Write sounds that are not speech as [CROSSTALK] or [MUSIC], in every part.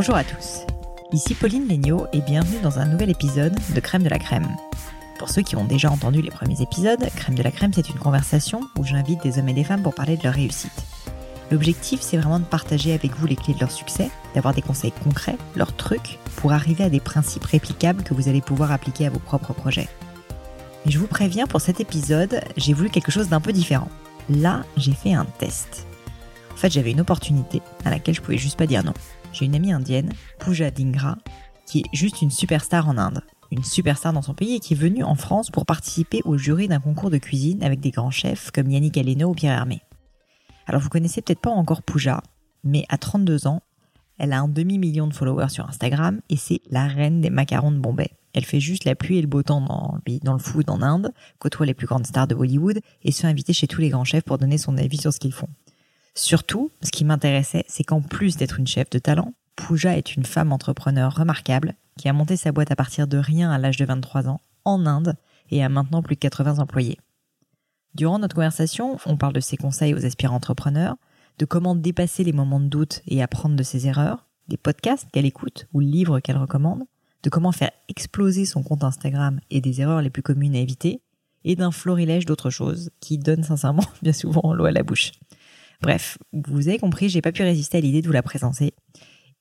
Bonjour à tous. Ici Pauline Legnaud et bienvenue dans un nouvel épisode de Crème de la Crème. Pour ceux qui ont déjà entendu les premiers épisodes, Crème de la Crème, c'est une conversation où j'invite des hommes et des femmes pour parler de leur réussite. L'objectif, c'est vraiment de partager avec vous les clés de leur succès, d'avoir des conseils concrets, leurs trucs, pour arriver à des principes réplicables que vous allez pouvoir appliquer à vos propres projets. Et je vous préviens, pour cet épisode, j'ai voulu quelque chose d'un peu différent. Là, j'ai fait un test. En fait, j'avais une opportunité à laquelle je pouvais juste pas dire non. J'ai une amie indienne, Pooja Dhingra, qui est juste une superstar en Inde. Une superstar dans son pays et qui est venue en France pour participer au jury d'un concours de cuisine avec des grands chefs comme Yannick Aleno ou Pierre Hermé. Alors vous connaissez peut-être pas encore Pooja, mais à 32 ans, elle a un demi-million de followers sur Instagram et c'est la reine des macarons de Bombay. Elle fait juste la pluie et le beau temps dans, dans le food en Inde, côtoie les plus grandes stars de Hollywood et se fait inviter chez tous les grands chefs pour donner son avis sur ce qu'ils font. Surtout, ce qui m'intéressait, c'est qu'en plus d'être une chef de talent, Pooja est une femme entrepreneur remarquable qui a monté sa boîte à partir de rien à l'âge de 23 ans en Inde et a maintenant plus de 80 employés. Durant notre conversation, on parle de ses conseils aux aspirants entrepreneurs, de comment dépasser les moments de doute et apprendre de ses erreurs, des podcasts qu'elle écoute ou livres qu'elle recommande, de comment faire exploser son compte Instagram et des erreurs les plus communes à éviter, et d'un florilège d'autres choses qui donnent sincèrement [LAUGHS] bien souvent l'eau à la bouche. Bref, vous avez compris, j'ai pas pu résister à l'idée de vous la présenter.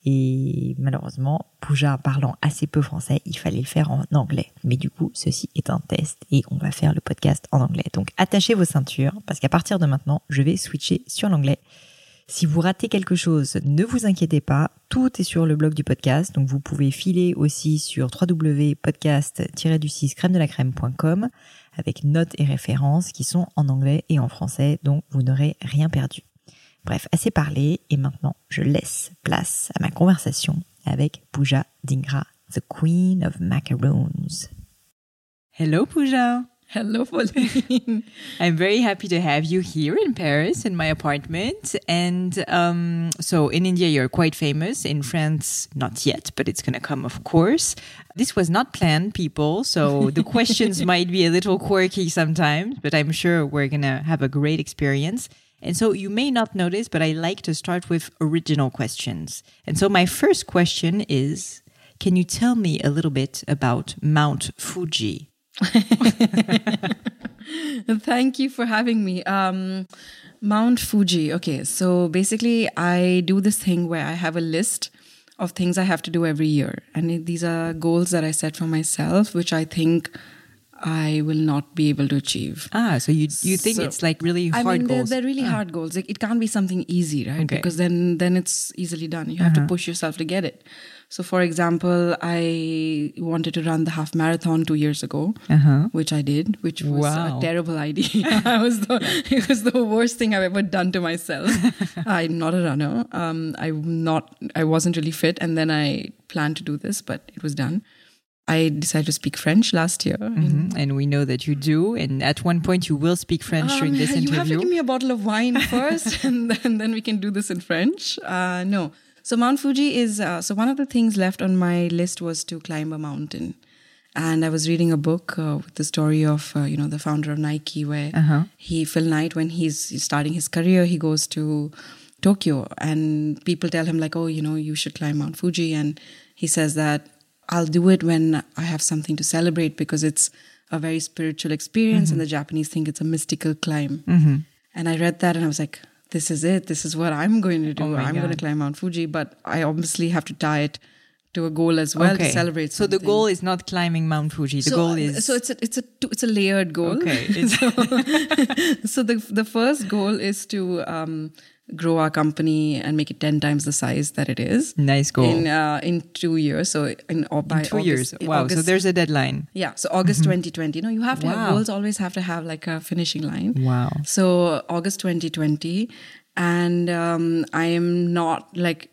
Et malheureusement, Pooja parlant assez peu français, il fallait le faire en anglais. Mais du coup, ceci est un test et on va faire le podcast en anglais. Donc attachez vos ceintures parce qu'à partir de maintenant, je vais switcher sur l'anglais. Si vous ratez quelque chose, ne vous inquiétez pas, tout est sur le blog du podcast, donc vous pouvez filer aussi sur www.podcast-du6 crème de la crème.com avec notes et références qui sont en anglais et en français, donc vous n'aurez rien perdu. Bref, assez parlé et maintenant je laisse place à ma conversation avec Pooja Dhingra, the Queen of Macaroons. Hello Pooja. Hello, Pauline. [LAUGHS] I'm very happy to have you here in Paris in my apartment. And um, so in India, you're quite famous. In France, not yet, but it's going to come, of course. This was not planned, people. So the questions [LAUGHS] might be a little quirky sometimes, but I'm sure we're going to have a great experience. And so you may not notice, but I like to start with original questions. And so my first question is Can you tell me a little bit about Mount Fuji? [LAUGHS] Thank you for having me. Um, Mount Fuji. Okay, so basically, I do this thing where I have a list of things I have to do every year. And these are goals that I set for myself, which I think I will not be able to achieve. Ah, so you you think so, it's like really hard I mean, goals? They're, they're really ah. hard goals. Like, it can't be something easy, right? Okay. Because then then it's easily done. You have uh-huh. to push yourself to get it. So, for example, I wanted to run the half marathon two years ago, uh-huh. which I did, which was wow. a terrible [LAUGHS] idea. [LAUGHS] I was the, it was the worst thing I've ever done to myself. [LAUGHS] I'm not a runner. Um, I'm not. I wasn't really fit, and then I planned to do this, but it was done. I decided to speak French last year. Mm-hmm. And we know that you do. And at one point, you will speak French um, during this interview. You have to give me a bottle of wine [LAUGHS] first, and then, then, we can do this in French. Uh, no. So, Mount Fuji is uh, so one of the things left on my list was to climb a mountain. And I was reading a book uh, with the story of, uh, you know, the founder of Nike, where uh-huh. he, Phil Knight, when he's starting his career, he goes to Tokyo and people tell him, like, oh, you know, you should climb Mount Fuji. And he says that I'll do it when I have something to celebrate because it's a very spiritual experience, and the Japanese think it's a mystical climb. And I read that and I was like, this is it. This is what I'm going to do. Oh I'm going to climb Mount Fuji, but I obviously have to tie it to a goal as well to celebrate. So the goal is not climbing Mount Fuji. The so, goal is so it's a it's a it's a layered goal. Okay, [LAUGHS] it's- [LAUGHS] so the the first goal is to um, grow our company and make it ten times the size that it is. nice goal. In uh, in two years, so in or by In two August- years. Wow. So there's a deadline. yeah. So August 2020. No, you have to Mm-hmm. Wow. have goals. Always have to have like a finishing line. Wow. So August 2020, and um, I am not like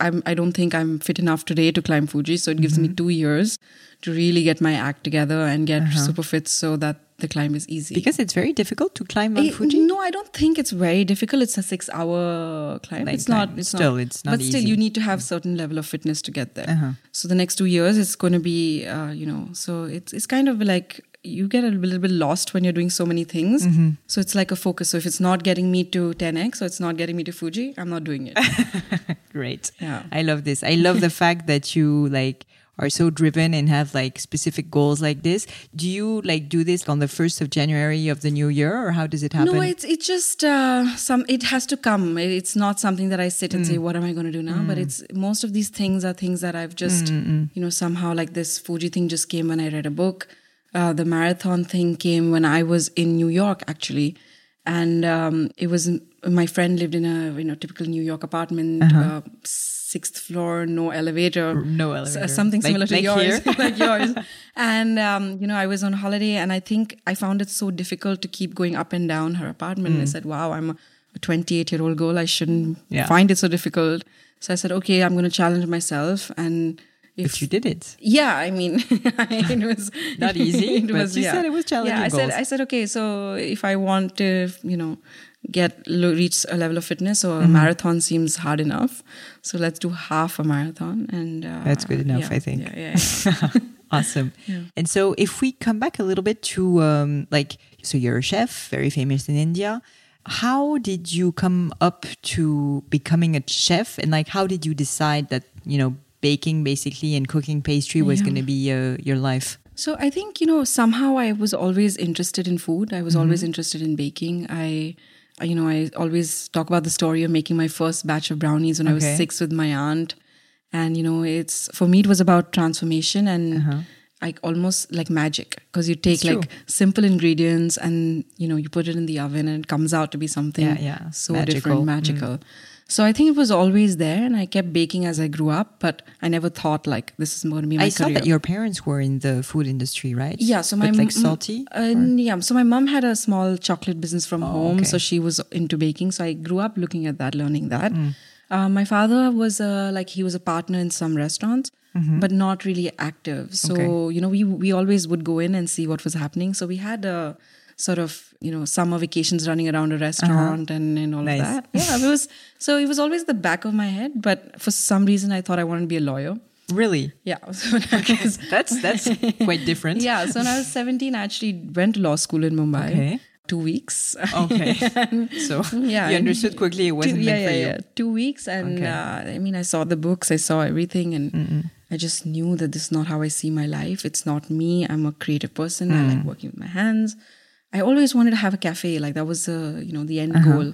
I'm. I don't think I'm fit enough today to climb Fuji. So it gives Mm-hmm. me two years to really get my act together and get Uh-huh. super fit so that the climb is easy. Because it's very difficult to climb Mount Eh, Fuji. No, I don't think it's very difficult. It's a six-hour climb. Like it's not. climb. It's Still, not, it's not But still, you need to have certain level of fitness to get there. Uh-huh. So the next two years, it's going to be, uh, you know, so it's it's kind of like you get a little bit lost when you're doing so many things. Mm-hmm. So it's like a focus. So if it's not getting me to 10x, or it's not getting me to Fuji, I'm not doing it. [LAUGHS] Great. Yeah. I love this. I love the [LAUGHS] fact that you like are so driven and have like specific goals like this. Do you like do this on the 1st of January of the new year or how does it happen? No, it's it's just uh, some. It has to come. It's not something that I sit and Mm. say, "What am I going to do now?" But it's most of these things are things that I've just, Mm, you know, somehow like this Fuji thing just came when I read a book. Uh, the marathon thing came when I was in New York actually, and um, it was my friend lived in a you know typical New York apartment, uh, sixth floor, no elevator. No elevator. something Like- similar to like yours, [LAUGHS] like yours. [LAUGHS] And um, you know, I was on holiday, and I think I found it so difficult to keep going up and down her apartment. And I said, "Wow, I'm a 28 year old girl. I shouldn't Mm. Yeah. find it so difficult." So I said, "Okay, I'm going to challenge myself." And if, But you did it. yeah, I mean, [LAUGHS] it was Not easy, it but you said it was challenging Yeah, I said. I said, okay, so if I want to, you know, get reach a level of fitness, so Mm-hmm. a marathon seems hard enough. So let's do half a marathon, and uh, That's good enough, yeah, I think. Yeah, yeah, [LAUGHS] awesome. [LAUGHS] And so if we come back a little bit to um, like, so you're a chef, very famous in India. How did you come up to becoming a chef? And like, how did you decide that, you know, baking basically and cooking pastry was going to be uh, your life? So I think you know somehow I was always interested in food. I was Mm-hmm. always interested in baking. I, you know, I always talk about the story of making my first batch of brownies when I was six with my aunt, and you know, it's for me it was about transformation and like almost like magic because you take Uh-huh. It's like true. simple ingredients and you know you put it in the oven and it comes out to be something Yeah, yeah. so Magical. different, Mm. So I think it was always there, and I kept baking as I grew up. But I never thought like this is going to be my I saw career. that your parents were in the food industry, right? Yeah, so my But, like salty. Uh, yeah, so my mom had a small chocolate business from home, okay. so she was into baking. So I grew up looking at that, learning that. Mm. Uh, my father was uh, like he was a partner in some restaurants, but not really active. So Mm-hmm. Okay. you know, we we always would go in and see what was happening. So we had a sort of you know summer vacations running around a restaurant and, and all Uh-huh. Nice. of that. Yeah, it was so it was always the back of my head. But for some reason, I thought I wanted to be a lawyer. Really? Yeah, [LAUGHS] so was- That's that's quite different. [LAUGHS] yeah, so when I was 17, I actually went to law school in Mumbai. Okay. Two weeks. Okay. [LAUGHS] so yeah. you understood quickly it wasn't two, yeah, meant for yeah, you. Yeah. Two weeks. And Okay. uh, I mean, I saw the books, I saw everything, and I just knew that this is not how I see my life. It's not me. I'm a creative person. I Mm. like working with my hands. I always wanted to have a cafe. Like that was, uh, you know, the end Uh-huh. goal.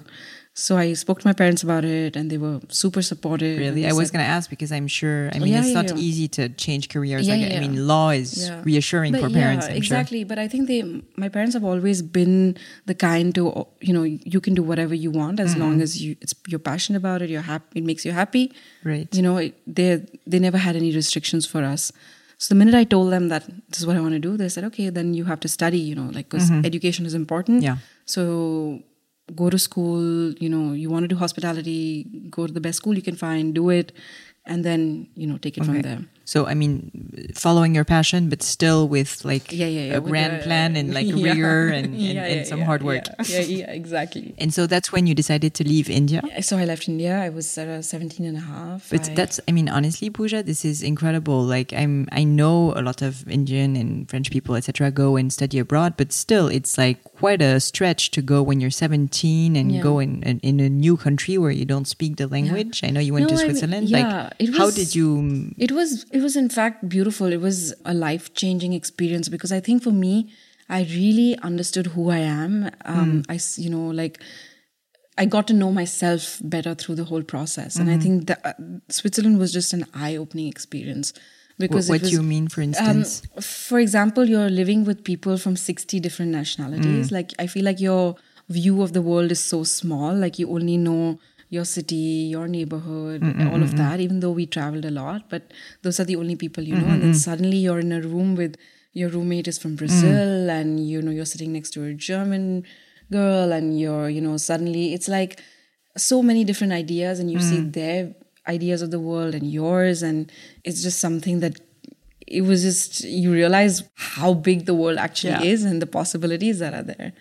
So I spoke to my parents about it, and they were super supportive. Really? I was going to ask because I'm sure, I mean, Yeah, it's yeah, not yeah. easy to change careers. Like, I mean, law is reassuring But for parents, I'm exactly. But I think they, my parents have always been the kind to, you know, you can do whatever you want as long as you, it's you're passionate about it. You're happy. It makes you happy. Right. You know, it, they they never had any restrictions for us. So the minute I told them that this is what I want to do, they said, okay, then you have to study. You know, like because mm-hmm. education is important. Yeah. So go to school. You know, you want to do hospitality, go to the best school you can find, do it, and then you know take it from there. So, I mean, following your passion, but still with like Yeah, yeah, yeah. a with grand the- plan and like [LAUGHS] Yeah. rigor and, [LAUGHS] and, and some hard work. Yeah, yeah, exactly. [LAUGHS] And so that's when you decided to leave India. So I left India. I was uh, 17 and a half. But I- that's, I mean, honestly, Pooja, this is incredible. Like, I'm, I know a lot of Indian and French people, etc., go and study abroad, but still, it's like quite a stretch to go when you're 17 and go in, in in a new country where you don't speak the language. I know you went No, to I mean, Switzerland. yeah, like, it how did you? It was It was, in fact, beautiful. It was a life changing experience because I think for me, I really understood who I am. Um, mm. I, you know, like I got to know myself better through the whole process, and mm-hmm. I think that uh, Switzerland was just an eye opening experience. Because what, what was, do you mean, for um, instance? Um, for example, you're living with people from sixty different nationalities. Mm. Like I feel like your view of the world is so small. Like you only know your city, your neighborhood, Mm-mm-mm. all of mm, mm. that, even though we traveled a lot. But those are the only people you mm, know. Mm-mm-mm. And then suddenly you're in a room with your roommate is from Brazil mm. and you know you're sitting next to a German girl and you're, you know, suddenly it's like so many different ideas and you mm. see their ideas of the world and yours and it's just something that it was just you realize how big the world actually yeah. is and the possibilities that are there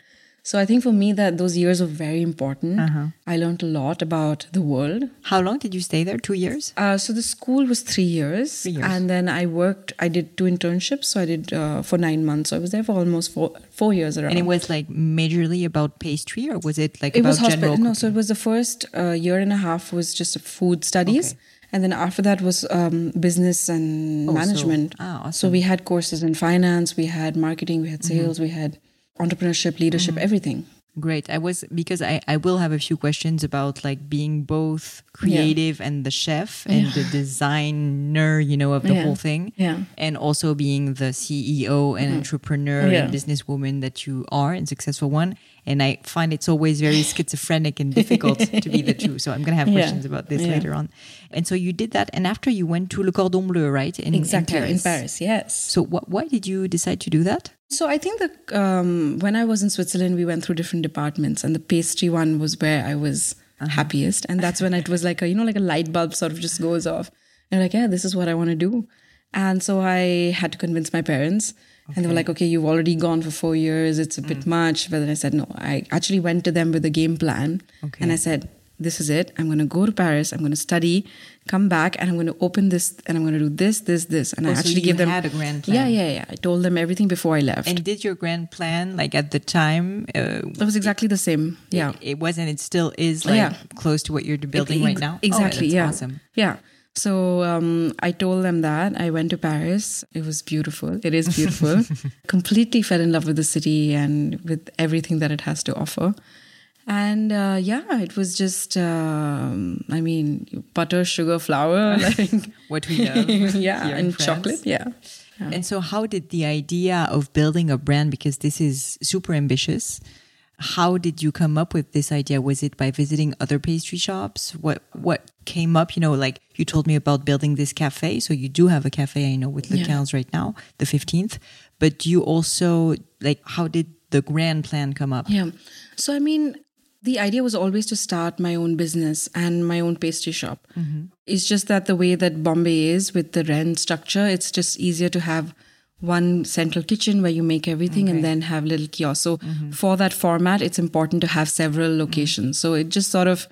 so I think for me that those years were very important. Uh-huh. I learned a lot about the world. How long did you stay there? Two years? Uh, so the school was three years, three years, and then I worked. I did two internships. So I did uh, for nine months. So I was there for almost four four years around. And it was like majorly about pastry, or was it like it about was hospital? No, so it was the first uh, year and a half was just food studies. Okay. And then after that was um, business and oh, management. So, ah, awesome. so we had courses in finance, we had marketing, we had mm-hmm. sales, mm-hmm. we had entrepreneurship, leadership, mm. everything. Great. I was because I, I will have a few questions about like being both creative yeah. and the chef and yeah. the designer, you know, of the yeah. whole thing. Yeah. And also being the CEO and mm. entrepreneur and businesswoman that you are and successful one. And I find it's always very [LAUGHS] schizophrenic and difficult to be the two. So I'm going to have questions about this later on. And so you did that. And after you went to Le Cordon Bleu, right? In, exactly. In Paris. In Paris, yes. So what, why did you decide to do that? So I think that um, when I was in Switzerland, we went through different departments, and the pastry one was where I was uh-huh. happiest, and that's when it was like a you know like a light bulb sort of just goes off, and like yeah, this is what I want to do, and so I had to convince my parents. Okay. And they were like, okay, you've already gone for four years. It's a mm. bit much. But then I said, no, I actually went to them with a game plan. Okay. And I said, this is it. I'm going to go to Paris. I'm going to study, come back, and I'm going to open this, and I'm going to do this, this, this. And oh, I actually so give them. had a grand plan. Yeah, yeah, yeah. I told them everything before I left. And did your grand plan like at the time? Uh, it was exactly the same. Yeah, it, it was, and It still is like yeah. close to what you're building it, right now. Exactly. Oh, yeah. Awesome. Yeah. So um, I told them that I went to Paris. It was beautiful. It is beautiful. [LAUGHS] Completely fell in love with the city and with everything that it has to offer. And uh, yeah, it was just, um, I mean, butter, sugar, flour, [LAUGHS] like [LAUGHS] what we love. [LAUGHS] yeah, and chocolate. Yeah. yeah. And so, how did the idea of building a brand, because this is super ambitious, how did you come up with this idea? Was it by visiting other pastry shops? What what came up? You know, like you told me about building this cafe. So you do have a cafe, I know, with the yeah. right now, the fifteenth. But do you also like how did the grand plan come up? Yeah. So I mean, the idea was always to start my own business and my own pastry shop. Mm-hmm. It's just that the way that Bombay is with the rent structure, it's just easier to have one central kitchen where you make everything okay. and then have little kiosks. So mm-hmm. for that format, it's important to have several locations. Mm-hmm. So it just sort of,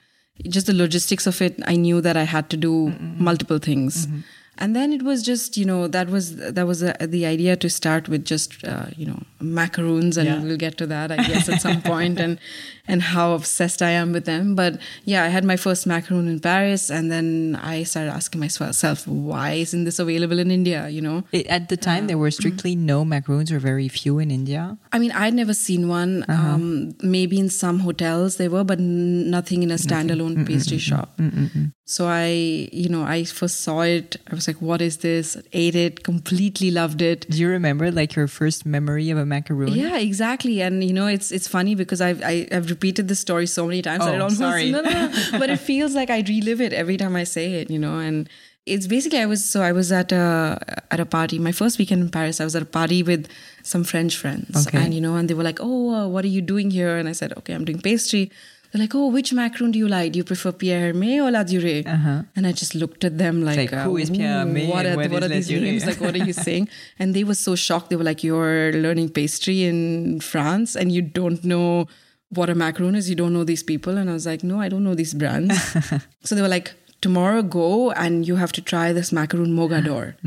just the logistics of it, I knew that I had to do multiple things. Mm-hmm and then it was just you know that was that was a, the idea to start with just uh, you know macaroons and yeah. we'll get to that i guess at some point and [LAUGHS] and how obsessed i am with them but yeah i had my first macaroon in paris and then i started asking myself why isn't this available in india you know it, at the time uh, there were strictly no macaroons or very few in india i mean i'd never seen one uh-huh. um, maybe in some hotels they were but nothing in a standalone nothing. pastry mm-mm, shop mm-mm. So I, you know, I first saw it. I was like, what is this? Ate it, completely loved it. Do you remember like your first memory of a macaroon? Yeah, exactly. And you know, it's it's funny because I've I, have i have repeated this story so many times oh, that I don't sorry. No, no, [LAUGHS] but it feels like I relive it every time I say it, you know, and it's basically I was so I was at a at a party. My first weekend in Paris, I was at a party with some French friends, okay. and you know, and they were like, "Oh, uh, what are you doing here?" And I said, "Okay, I'm doing pastry." They're like, oh, which macaron do you like? Do you prefer Pierre Hermé or Ladurée? Uh-huh. And I just looked at them like, like who is Pierre Hermé? What are, what are these names? like, what are you [LAUGHS] saying? And they were so shocked. They were like, you're learning pastry in France and you don't know what a macaron is. You don't know these people. And I was like, no, I don't know these brands. [LAUGHS] so they were like, tomorrow go and you have to try this macaron Mogador. [GASPS]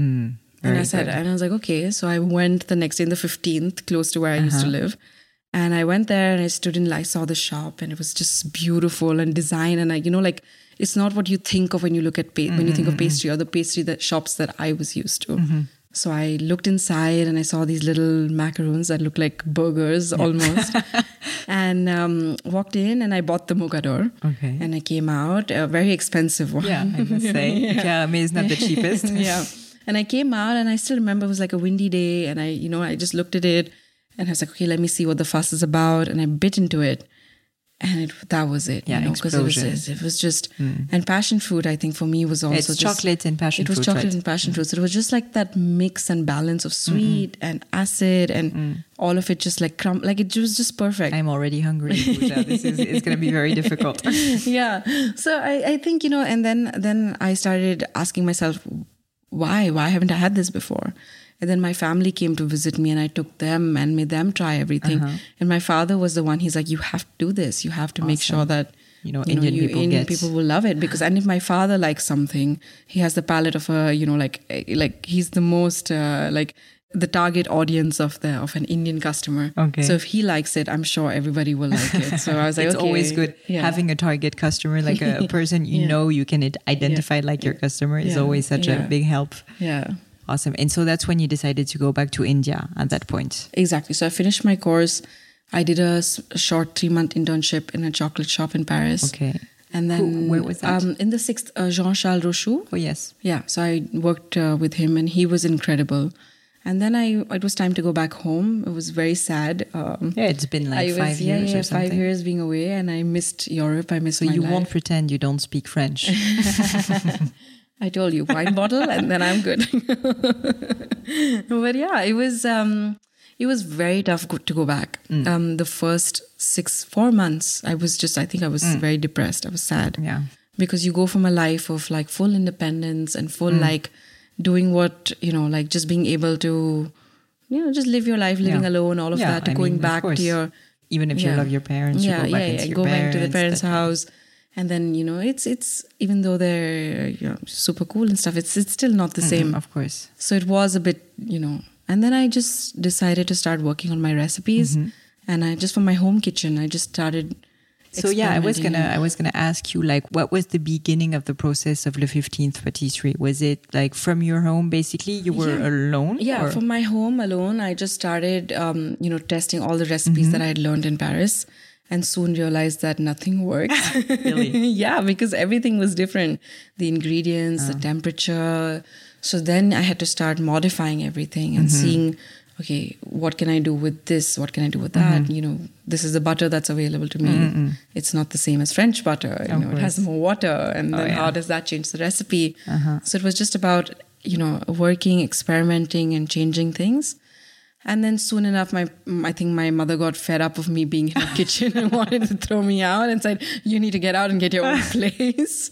Mm, and I said, good. and I was like, okay. So I went the next day, in the 15th, close to where I uh-huh. used to uh-huh. live. And I went there and I stood in, I saw the shop and it was just beautiful and design. And I, you know, like it's not what you think of when you look at pa- when you think of pastry or the pastry that shops that I was used to. So I looked inside and I saw these little macaroons that looked like burgers yeah. almost. [LAUGHS] and um, walked in and I bought the mogador. Okay. And I came out, a very expensive one. Yeah, I must say. [LAUGHS] yeah, yeah is not the cheapest. [LAUGHS] yeah. And I came out and I still remember it was like a windy day and I, you know, I just looked at it and I was like, okay, let me see what the fuss is about. And I bit into it and it, that was it. Yeah, because it was it was just mm. and passion fruit. I think for me was also it's just, chocolate and passion. Fruit. It was fruit, chocolate right? and passion mm. fruit. So it was just like that mix and balance of sweet mm-hmm. and acid and mm. all of it just like crumb. Like it was just perfect. I'm already hungry. [LAUGHS] this is it's going to be very difficult. [LAUGHS] yeah. So I I think you know, and then then I started asking myself, why why haven't I had this before? And then my family came to visit me and I took them and made them try everything. Uh-huh. And my father was the one, he's like, you have to do this. You have to awesome. make sure that, you know, you Indian, know, you, people, Indian people will love it. Because, and if my father likes something, he has the palate of a, you know, like, eh, like he's the most, uh, like, the target audience of the of an Indian customer. Okay. So if he likes it, I'm sure everybody will like it. So I was [LAUGHS] like, it's okay. always good yeah. having a target customer, like a [LAUGHS] person you yeah. know you can identify yeah. like your customer is always such a big help. Yeah. Awesome. And so that's when you decided to go back to India at that point. Exactly. So I finished my course. I did a, short three month internship in a chocolate shop in Paris. Okay. And then Who, where was that? Um, in the sixth, uh, Jean Charles Rochoux. Oh yes. Yeah. So I worked uh, with him, and he was incredible. And then I, it was time to go back home. It was very sad. Um, yeah, it's been like was, five yeah, years yeah, or something. Five years being away, and I missed Europe. I missed. So you life. won't pretend you don't speak French. [LAUGHS] [LAUGHS] I told you wine bottle and then I'm good. [LAUGHS] but yeah, it was um, it was very tough to go back. Mm. Um, the first six four months, I was just I think I was mm. very depressed. I was sad. Yeah, because you go from a life of like full independence and full mm. like doing what you know, like just being able to you know just live your life, living yeah. alone, all of yeah, that, to I going mean, back to your even if yeah. you love your parents, yeah, you go back yeah, yeah, go parents, back to the parents' house and then you know it's it's even though they're you know super cool and stuff it's it's still not the mm, same of course so it was a bit you know and then i just decided to start working on my recipes mm-hmm. and i just for my home kitchen i just started so yeah i was gonna i was gonna ask you like what was the beginning of the process of le 15th patisserie was it like from your home basically you were yeah. alone yeah or? from my home alone i just started um, you know testing all the recipes mm-hmm. that i had learned in paris and soon realized that nothing worked. [LAUGHS] really? [LAUGHS] yeah, because everything was different. The ingredients, the ah. temperature. So then I had to start modifying everything and mm-hmm. seeing, okay, what can I do with this? What can I do with that? Mm-hmm. You know, this is the butter that's available to me. Mm-hmm. It's not the same as French butter. You know, it has more water. And oh, then yeah. how does that change the recipe? Uh-huh. So it was just about, you know, working, experimenting and changing things. And then soon enough, my I think my mother got fed up of me being in the [LAUGHS] kitchen and wanted to throw me out and said, "You need to get out and get your own [LAUGHS] place."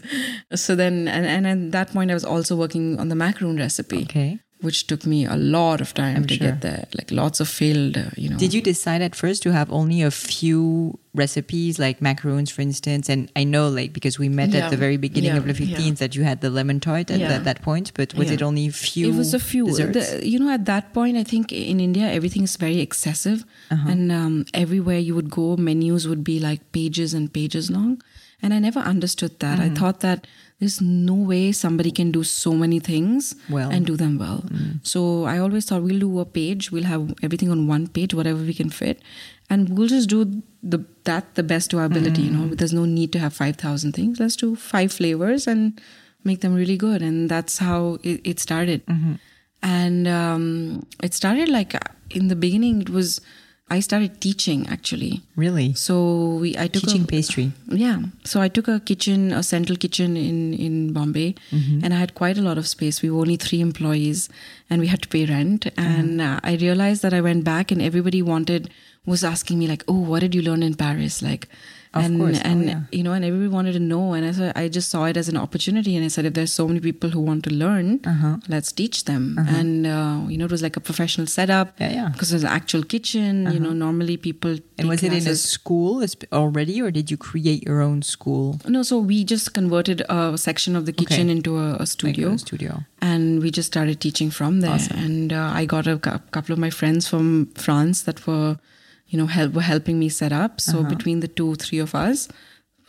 so then, and, and at that point, I was also working on the macaroon recipe. Okay which took me a lot of time I'm to sure. get there. Like lots of failed, uh, you know. Did you decide at first to have only a few recipes, like macaroons, for instance? And I know, like, because we met yeah. at the very beginning yeah. of the 15th, yeah. that you had the lemon tart at that, that point, but was it only a few? It was a few. The, you know, at that point, I think in India, everything is very excessive. Uh-huh. And um, everywhere you would go, menus would be like pages and pages long. And I never understood that. Mm-hmm. I thought that there's no way somebody can do so many things well. and do them well. Mm. So I always thought we'll do a page, we'll have everything on one page, whatever we can fit, and we'll just do the that the best to our ability. Mm. You know, mm. there's no need to have five thousand things. Let's do five flavors and make them really good, and that's how it, it started. Mm-hmm. And um, it started like in the beginning, it was I started teaching actually. Really? So we I took teaching a, pastry. Yeah. So I took a kitchen, a central kitchen in in Bombay, mm-hmm. and I had quite a lot of space. We were only three employees, and we had to pay rent. And mm-hmm. uh, I realized that I went back, and everybody wanted was asking me like, "Oh, what did you learn in Paris?" Like of and course. Oh, and yeah. you know, and everybody wanted to know, and I said I just saw it as an opportunity, and I said if there's so many people who want to learn, uh-huh. let's teach them. Uh-huh. And uh, you know, it was like a professional setup. Yeah, yeah. Because there's an actual kitchen. Uh-huh. You know, normally people. And was classes. it in a school already, or did you create your own school? No, so we just converted a section of the kitchen okay. into a, a studio. Like a studio. And we just started teaching from there. Awesome. And uh, I got a couple of my friends from France that were, you know, help were helping me set up. So Uh-huh. between the two, three of us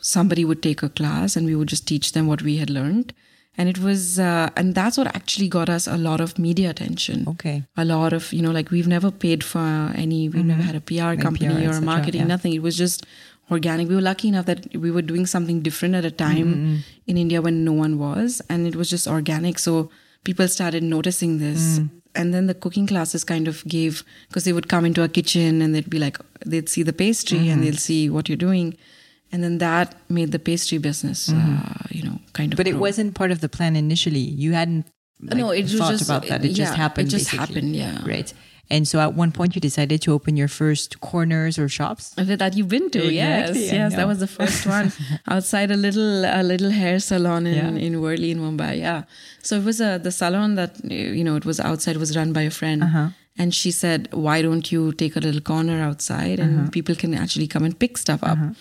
somebody would take a class and we would just teach them what we had learned and it was uh, and that's what actually got us a lot of media attention okay a lot of you know like we've never paid for any we've mm-hmm. never had a pr company PR, or marketing yeah. nothing it was just organic we were lucky enough that we were doing something different at a time mm-hmm. in india when no one was and it was just organic so people started noticing this mm. And then the cooking classes kind of gave because they would come into a kitchen and they'd be like they'd see the pastry mm-hmm. and they'll see what you're doing and then that made the pastry business, mm-hmm. uh, you know, kind of. But grow. it wasn't part of the plan initially. You hadn't like, no, it thought just, about that. It yeah, just happened. It just basically. happened. Yeah. Right. And so at one point you decided to open your first corners or shops that you've been to. Exactly, yes, yes, that was the first [LAUGHS] one outside a little a little hair salon in yeah. in Worli in Mumbai. Yeah, so it was a the salon that you know it was outside was run by a friend. Uh-huh. And she said, "Why don't you take a little corner outside, and uh-huh. people can actually come and pick stuff up?" Uh-huh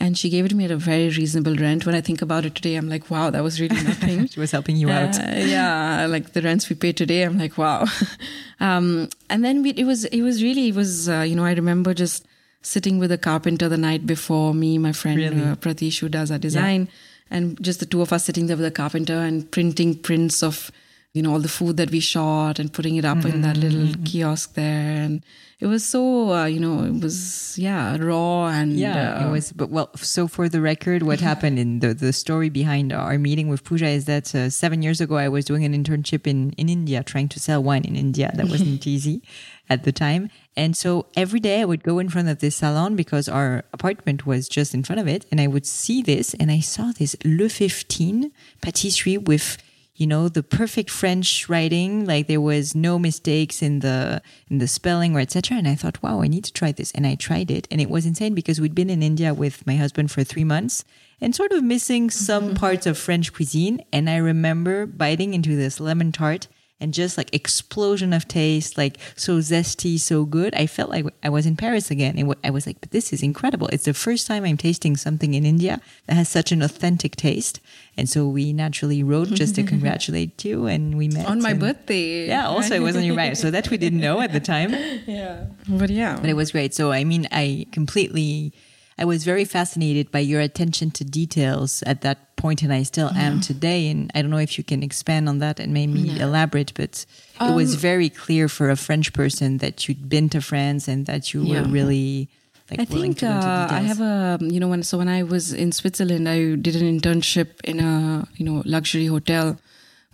and she gave it to me at a very reasonable rent. When I think about it today, I'm like, wow, that was really nothing. [LAUGHS] she was helping you out. Uh, yeah, like the rents we pay today, I'm like, wow. [LAUGHS] um, and then we, it was, it was really, it was, uh, you know, I remember just sitting with a carpenter the night before me, my friend really? uh, Pratish, who does our design, yeah. and just the two of us sitting there with a carpenter and printing prints of you know all the food that we shot and putting it up mm-hmm. in that little mm-hmm. kiosk there. And it was so uh, you know it was yeah raw and yeah uh, it was but well so for the record what happened in the the story behind our meeting with Pooja is that uh, 7 years ago I was doing an internship in in India trying to sell wine in India. That [LAUGHS] wasn't easy at the time. And so every day I would go in front of this salon because our apartment was just in front of it. And I would see this and I saw this Le 15 patisserie with you know the perfect french writing like there was no mistakes in the in the spelling or etc and i thought wow i need to try this. And i tried it. And it was insane because we'd been in india with my husband for three months and sort of missing some mm-hmm. parts of french cuisine. And i remember biting into this lemon tart and just like explosion of taste, like so zesty, so good. I felt like I was in Paris again. And I was like, but this is incredible. It's the first time I'm tasting something in India that has such an authentic taste. And so we naturally wrote just to [LAUGHS] congratulate you and we met. On my and, birthday. Yeah, also it was on your birthday. So that we didn't know at the time. [LAUGHS] Yeah. But yeah. But it was great. So I mean, I completely I was very fascinated by your attention to details at that point, and I still yeah. am today. And I don't know if you can expand on that and maybe yeah. elaborate, but um, it was um, very clear for a French person that you'd been to France and that you yeah. were really. Like I think uh, I have a you know when so when I was in Switzerland I did an internship in a you know luxury hotel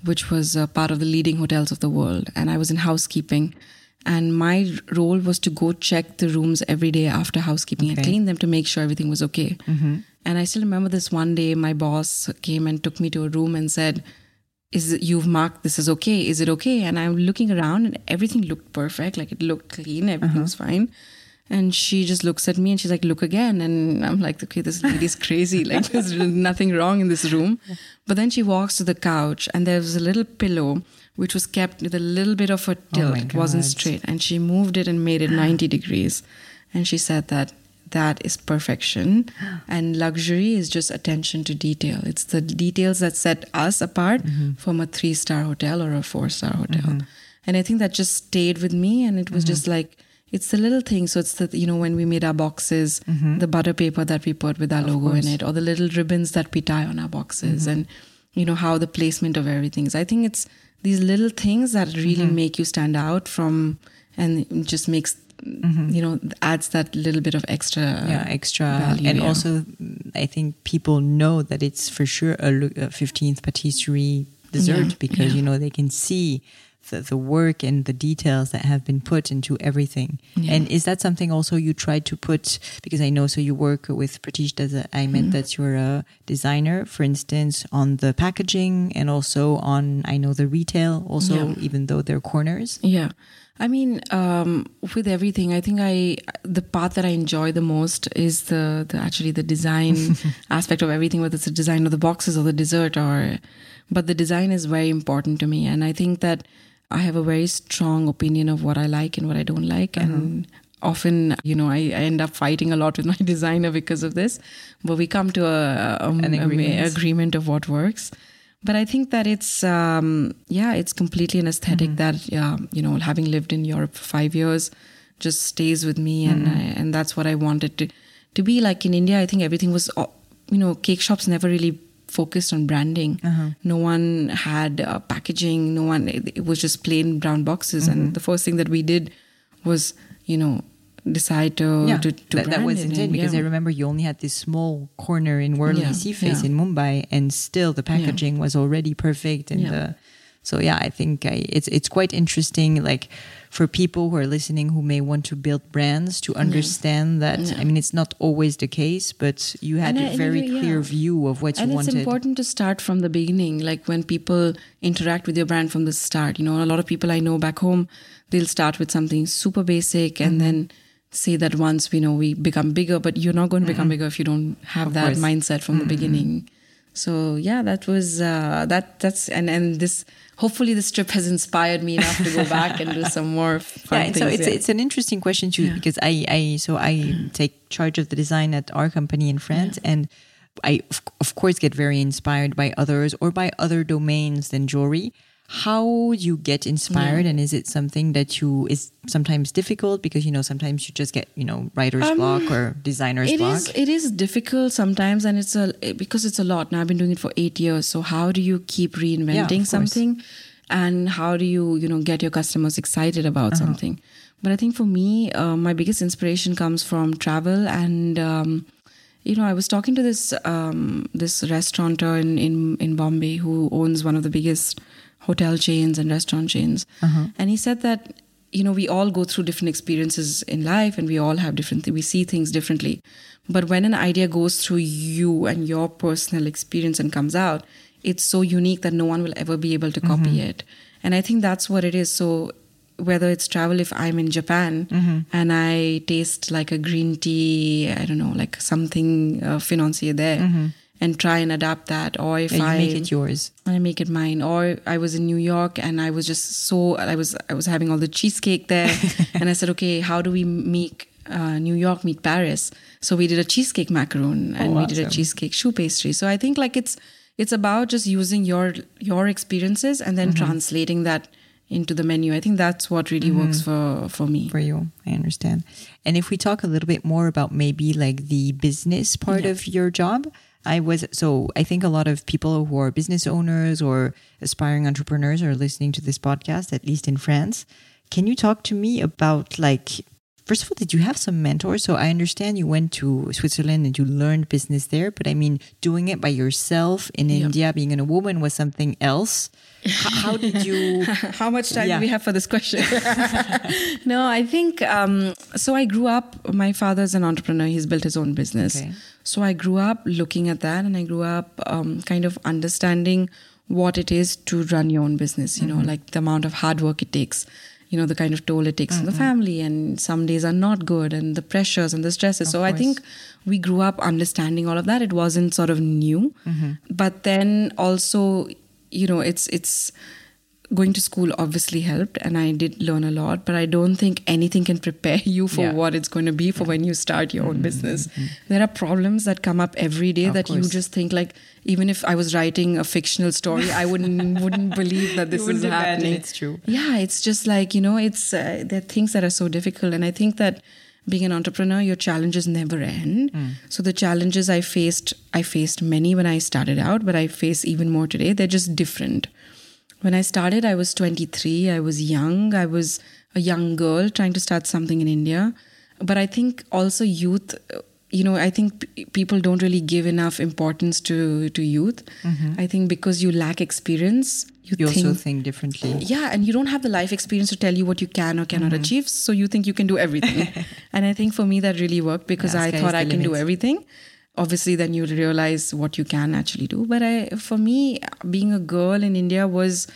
which was a part of the leading hotels of the world and I was in housekeeping and my role was to go check the rooms every day after housekeeping okay. and clean them to make sure everything was okay. Mm-hmm. And I still remember this one day, my boss came and took me to a room and said, "Is it, you've marked this is okay? Is it okay?" And I'm looking around, and everything looked perfect. Like it looked clean, everything uh-huh. was fine. And she just looks at me and she's like, "Look again." And I'm like, "Okay, this lady's crazy. [LAUGHS] Like there's nothing wrong in this room." But then she walks to the couch, and there's a little pillow which was kept with a little bit of a oh tilt. Oh it wasn't straight. And she moved it and made it 90 [GASPS] degrees. And she said that that is perfection. [GASPS] And luxury is just attention to detail. It's the details that set us apart mm-hmm. from a three star hotel or a four star hotel. Mm-hmm. And I think that just stayed with me. And it was mm-hmm. just like, it's the little things. So it's the, you know, when we made our boxes, mm-hmm. the butter paper that we put with our of logo course. in it, or the little ribbons that we tie on our boxes, mm-hmm. and, you know, how the placement of everything is. I think it's, these little things that really mm-hmm. make you stand out from and just makes mm-hmm. you know adds that little bit of extra yeah extra value, and yeah. also i think people know that it's for sure a, a 15th patisserie dessert yeah. because yeah. you know they can see the, the work and the details that have been put into everything. Yeah. And is that something also you try to put, because I know, so you work with Pratish, as I meant mm-hmm. that you're a designer, for instance, on the packaging and also on, I know, the retail also, yeah. even though they're corners. Yeah. I mean, um, with everything, I think I the part that I enjoy the most is the, the actually the design [LAUGHS] aspect of everything, whether it's the design of the boxes or the dessert, or but the design is very important to me, and I think that I have a very strong opinion of what I like and what I don't like. Uh-huh. And often, you know, I, I, end up fighting a lot with [LAUGHS] my designer because of this. But we come to a, a, An agreement. a agreement. of what works. But I think that it's, um, yeah, it's completely an esthetic mm-hmm. that, yeah, you know, having lived in Europe for five years just stays with me. Mm-hmm. And, I, and that's what I wanted to, to be like in India. I think everything was you know, cake shops never really focused on branding. Uh-huh. No one had uh, packaging. No one. It, it, was just plain brown boxes. Mm-hmm. And the first thing that we did was, you know, decide to yeah, to, to that, that was insane because yeah. I remember you only had this small corner in Worli yeah, Seaface yeah. in Mumbai, and still the packaging was already perfect. And the, so yeah, I think I, it's it's quite interesting. Like for people who are listening who may want to build brands to understand that I mean it's not always the case, but you had and a very clear view of what and you wanted. And it's important to start from the beginning, like when people interact with your brand from the start. You know, a lot of people I know back home, they'll start with something super basic and mm-hmm. then say that once we know we become bigger, but you're not going to become mm-hmm. bigger if you don't have of that course. mindset from mm-hmm. the beginning. So yeah, that was uh, that. That's and and this. Hopefully, this trip has inspired me enough to go [LAUGHS] back and do some more. Fun yeah, things, so it's yeah. it's an interesting question too yeah. because I I so I take charge of the design at our company in France yeah. and. I, of course, get very inspired by others or by other domains than jewelry how you get inspired yeah. and is it something that you is sometimes difficult because you know sometimes you just get you know writer's um, block or designer's it block? is, it is difficult sometimes and it's a because it's a lot. Now i've been doing it for eight years. So how do you keep reinventing yeah, something? And how do you you know get your customers excited about uh-huh. something? But i think for me uh, my biggest inspiration comes from travel. And um, you know, I was talking to this um, this restaurateur in, in in Bombay who owns one of the biggest hotel chains and restaurant chains. Uh-huh. And he said that, you know, we all go through different experiences in life and we all have different, we see things differently. But when an idea goes through you and your personal experience and comes out, it's so unique that no one will ever be able to copy mm-hmm. it. And I think that's what it is. So whether it's travel, if I'm in Japan mm-hmm. and I taste like a green tea, I don't know, like something uh, financier there. Mm-hmm and try and adapt that. Or if I make it yours, I make it mine. Or I was in New York and I was just so I was I was having all the cheesecake there, [LAUGHS] and I said, okay, how do we make uh, New York meet Paris? So we did a cheesecake macaroon and oh, we did a cheesecake choux pastry. So I think like it's it's about just using your your experiences and then mm-hmm. translating that into the menu. I think that's what really mm-hmm. works for for me. For you, I understand. And if we talk a little bit more about maybe like the business part yeah. of your job, I was so I think a lot of people who are business owners or aspiring entrepreneurs are listening to this podcast, at least in France. Can you talk to me about like first of all, did you have some mentors? So I understand you went to Switzerland and you learned business there, but I mean, doing it by yourself in yep. India, being a woman was something else. How, how did you? [LAUGHS] how much time yeah. do we have for this question? [LAUGHS] no, I think um, so. I grew up. My father's an entrepreneur. He's built his own business. Okay. So I grew up looking at that, and I grew up um, kind of understanding what it is to run your own business. You mm-hmm. know, like the amount of hard work it takes you know the kind of toll it takes mm-hmm. on the family and some days are not good and the pressures and the stresses of so course. i think we grew up understanding all of that it wasn't sort of new mm-hmm. but then also you know it's it's going to school obviously helped and I did learn a lot, but I don't think anything can prepare [LAUGHS] you for yeah. what it's going to be for yeah. when you start your own mm-hmm. business. Mm-hmm. There are problems that come up every day of that course. you just think like even if I was writing a fictional story, I wouldn't [LAUGHS] wouldn't believe that this is happening. It's true. Yeah, it's just like, you know, it's uh, there are things that are so difficult and I think that being an entrepreneur your challenges never end mm. so the challenges i faced i faced many when i started out but i face even more today they're just different when I started, I was 23. I was young. I was a young girl trying to start something in India. But I think also youth, you know, I think p- people don't really give enough importance to, to youth. Mm-hmm. I think because you lack experience, you, you think, also think differently. Yeah, and you don't have the life experience to tell you what you can or cannot mm-hmm. achieve. So you think you can do everything. [LAUGHS] and I think for me, that really worked because yeah, I thought I can limits. do everything obviously then you realize what you can actually do but i for me being a girl in india was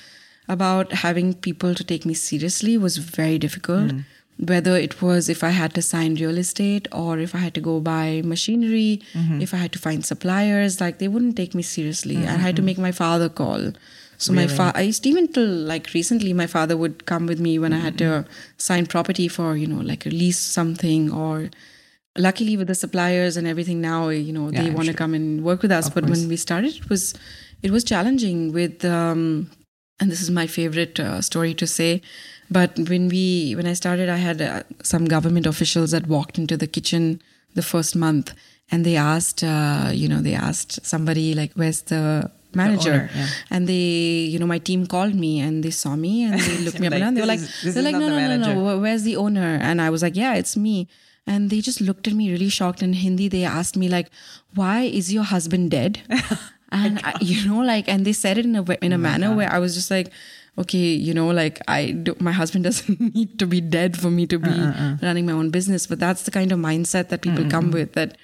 about having people to take me seriously was very difficult mm. Whether it was if i had to sign real estate or if i had to go buy machinery mm-hmm. if i had to find suppliers like they wouldn't take me seriously mm-hmm. i had to make my father call so really? my father, I used even till like recently, my father would come with me when mm-hmm. I had to mm-hmm. sign property for you know like lease something or luckily with the suppliers and everything now you know yeah, they want to sure. come and work with us of but course. when we started it was it was challenging with um, and this is my favorite uh, story to say but when we when i started i had uh, some government officials that walked into the kitchen the first month and they asked uh, you know they asked somebody like where's the manager owner, yeah. and they you know my team called me and they saw me and they looked me up [LAUGHS] Like, and they were like is- they're like no the no no manager." no wh- where's the owner? And i was like yeah it's me. And they just looked at me really shocked in hindi they asked me like why is your husband dead? [LAUGHS] And I, you know like and they said it in a Oh in a manner where i was just like okay you know like i do, my husband [LAUGHS] doesn't need to be dead for me to be Uh, running my own business but that's the kind of mindset that people come with that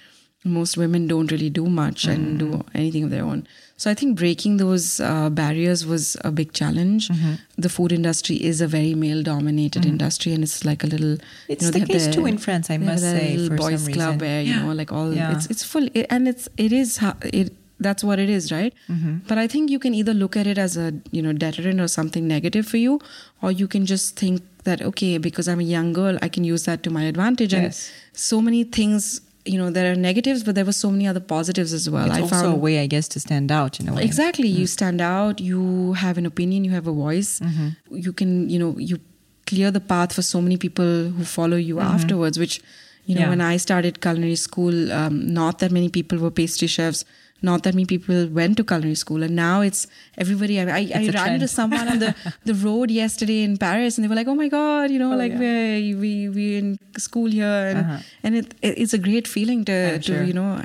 most women don't really do much and do anything of their own. So I think breaking those uh, barriers was a big challenge. The food industry is a very male-dominated industry, and it's like a little. It's you know, the case too in France, I must say, little for boys some club reason. where you know, like all Yeah. it's it's full, it, and it's it is it. That's what it is, right? Mm-hmm. But I think you can either look at it as a you know deterrent or something negative for you, or you can just think that okay, because I'm a young girl, I can use that to my advantage. And Yes. so many things, you know, there are negatives, but there were so many other positives as well. It's I also found a way, I guess, to stand out in a way. exactly Mm. you stand out, you have an opinion, you have a voice. Mm-hmm. You can, you know, you clear the path for so many people who follow you afterwards. Which, you know, Mm-hmm. Yeah. when I started culinary school, um, not that many people were pastry chefs. Not that many people went to culinary school, and now it's everybody. I ran trend. into someone on the, [LAUGHS] the road yesterday in Paris, and they were like, "Oh my god, you know, like yeah. Uh-huh. we we we in school here," and and it, it it's a great feeling to I'm to sure. you know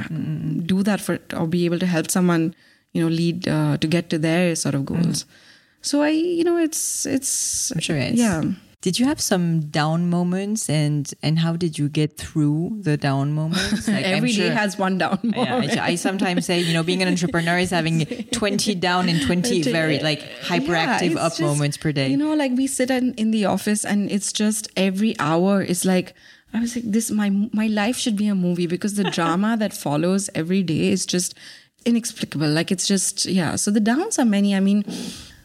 do that for or be able to help someone you know lead uh, to get to their sort of goals. So I you know it's it's I'm sure it's- yeah. Did you have some down moments, and and how did you get through the down moments? [LAUGHS] Like, Every day has one down Yeah, moment. I, I sometimes say, you know, being an entrepreneur is having [LAUGHS] 20 down and 20 very like hyperactive Yeah, up just, moments per day. You know, like we sit in, in the office and it's just every hour is like I was like, this my my life should be a movie because the [LAUGHS] drama that follows every day is just inexplicable. Like it's just yeah. So the downs are many. I mean,